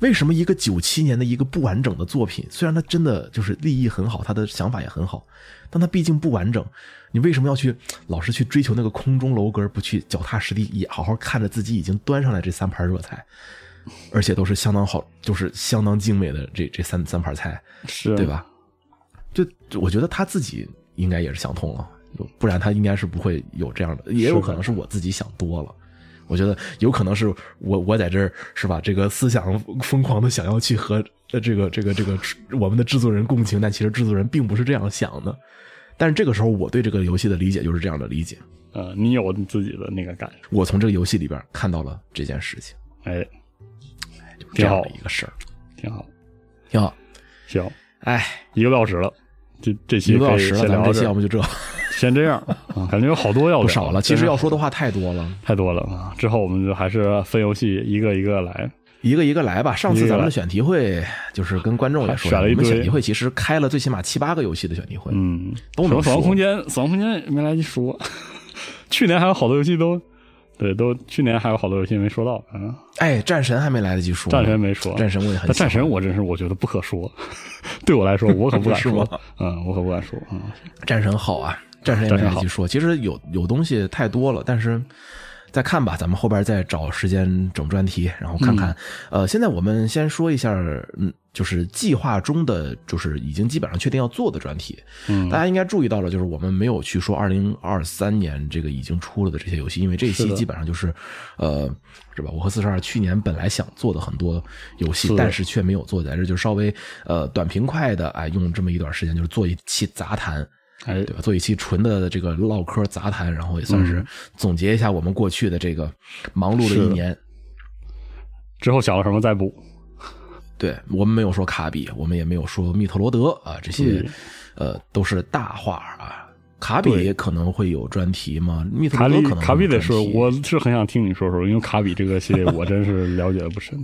为什么一个九七年的一个不完整的作品，虽然他真的就是立意很好，他的想法也很好，但他毕竟不完整，你为什么要去老是去追求那个空中楼阁，不去脚踏实地，也好好看着自己已经端上来这三盘热菜？而且都是相当好，就是相当精美的这这三三盘菜，是对吧？就我觉得他自己应该也是想通了，不然他应该是不会有这样的。也有可能是我自己想多了，我觉得有可能是我我在这儿是吧？这个思想疯狂的想要去和这个这个这个我们的制作人共情，但其实制作人并不是这样想的。但是这个时候我对这个游戏的理解就是这样的理解。呃，你有你自己的那个感受。我从这个游戏里边看到了这件事情。哎。挺好的一个事儿，挺好，挺好，行，哎，一个多小时了，这这期一个多小时了，咱们这期要不就这，[laughs] 先这样。啊，感觉有好多要不少了，其实要说的话太多了，太多了啊！之后我们就还是分游戏一个一个来，一个一个来吧。上次咱们的选题会就是跟观众来说，选了一堆。选题会，其实开了最起码七八个游戏的选题会，嗯，都能说。死亡空间，死亡空间没来得及说，[laughs] 去年还有好多游戏都。对，都去年还有好多游戏没说到，嗯，哎，战神还没来得及说，战神没说，战神我也很，战神我真是我觉得不可说，对我来说我可不敢 [laughs] 说，嗯，我可不敢说，嗯，战神好啊，战神也没来得及说，其实有有东西太多了，但是再看吧，咱们后边再找时间整专题，然后看看。呃，现在我们先说一下，嗯，就是计划中的，就是已经基本上确定要做的专题。嗯，大家应该注意到了，就是我们没有去说二零二三年这个已经出了的这些游戏，因为这一期基本上就是，呃，是吧？我和四十二去年本来想做的很多游戏，但是却没有做在这，就稍微呃短平快的，哎，用这么一段时间，就是做一期杂谈。哎，对吧？做一期纯的这个唠嗑杂谈，然后也算是总结一下我们过去的这个忙碌的一年。之后想了什么再补。对我们没有说卡比，我们也没有说密特罗德啊，这些呃都是大话啊。卡比可能会有专题吗？密特罗德可能卡比得说，我是很想听你说说，因为卡比这个系列我真是了解的不深。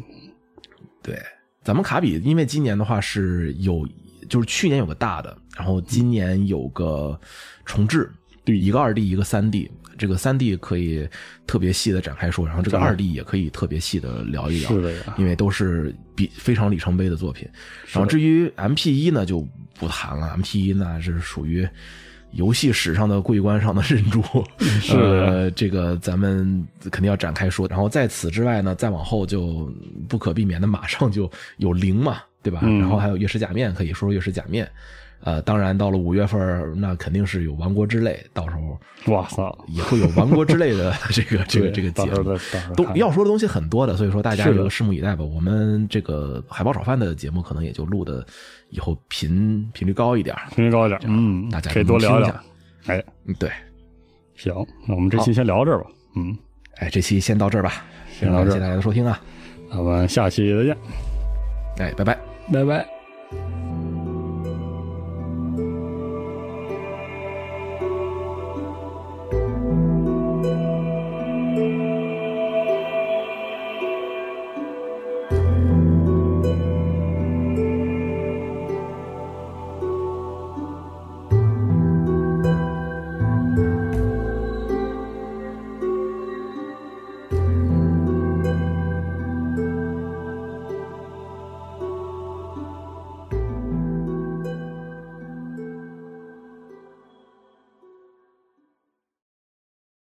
[laughs] 对，咱们卡比，因为今年的话是有。就是去年有个大的，然后今年有个重置，对，一个二 D，一个三 D。这个三 D 可以特别细的展开说，然后这个二 D 也可以特别细的聊一聊，是的呀，因为都是比非常里程碑的作品。然后至于 MP 一呢，就不谈了，MP 一那是属于游戏史上的桂冠上的珍珠，[laughs] 是这个咱们肯定要展开说。然后在此之外呢，再往后就不可避免的马上就有零嘛。对吧？然后还有月食假面，可以说说月食假面。呃，当然到了五月份，那肯定是有亡国之泪，到时候哇塞，也会有亡国之泪的 [laughs] 这个这个这个节目，都要说的东西很多的，所以说大家就拭目以待吧。我们这个海豹炒饭的节目可能也就录的以后频频率高一点，频率高一点，嗯，大家可以多聊一聊。哎，对，行，那我们这期先聊到这儿吧。嗯，哎，这期先到这儿吧，先到这儿，谢谢大家的收听啊，那我们下期再见。哎，拜拜。拜拜。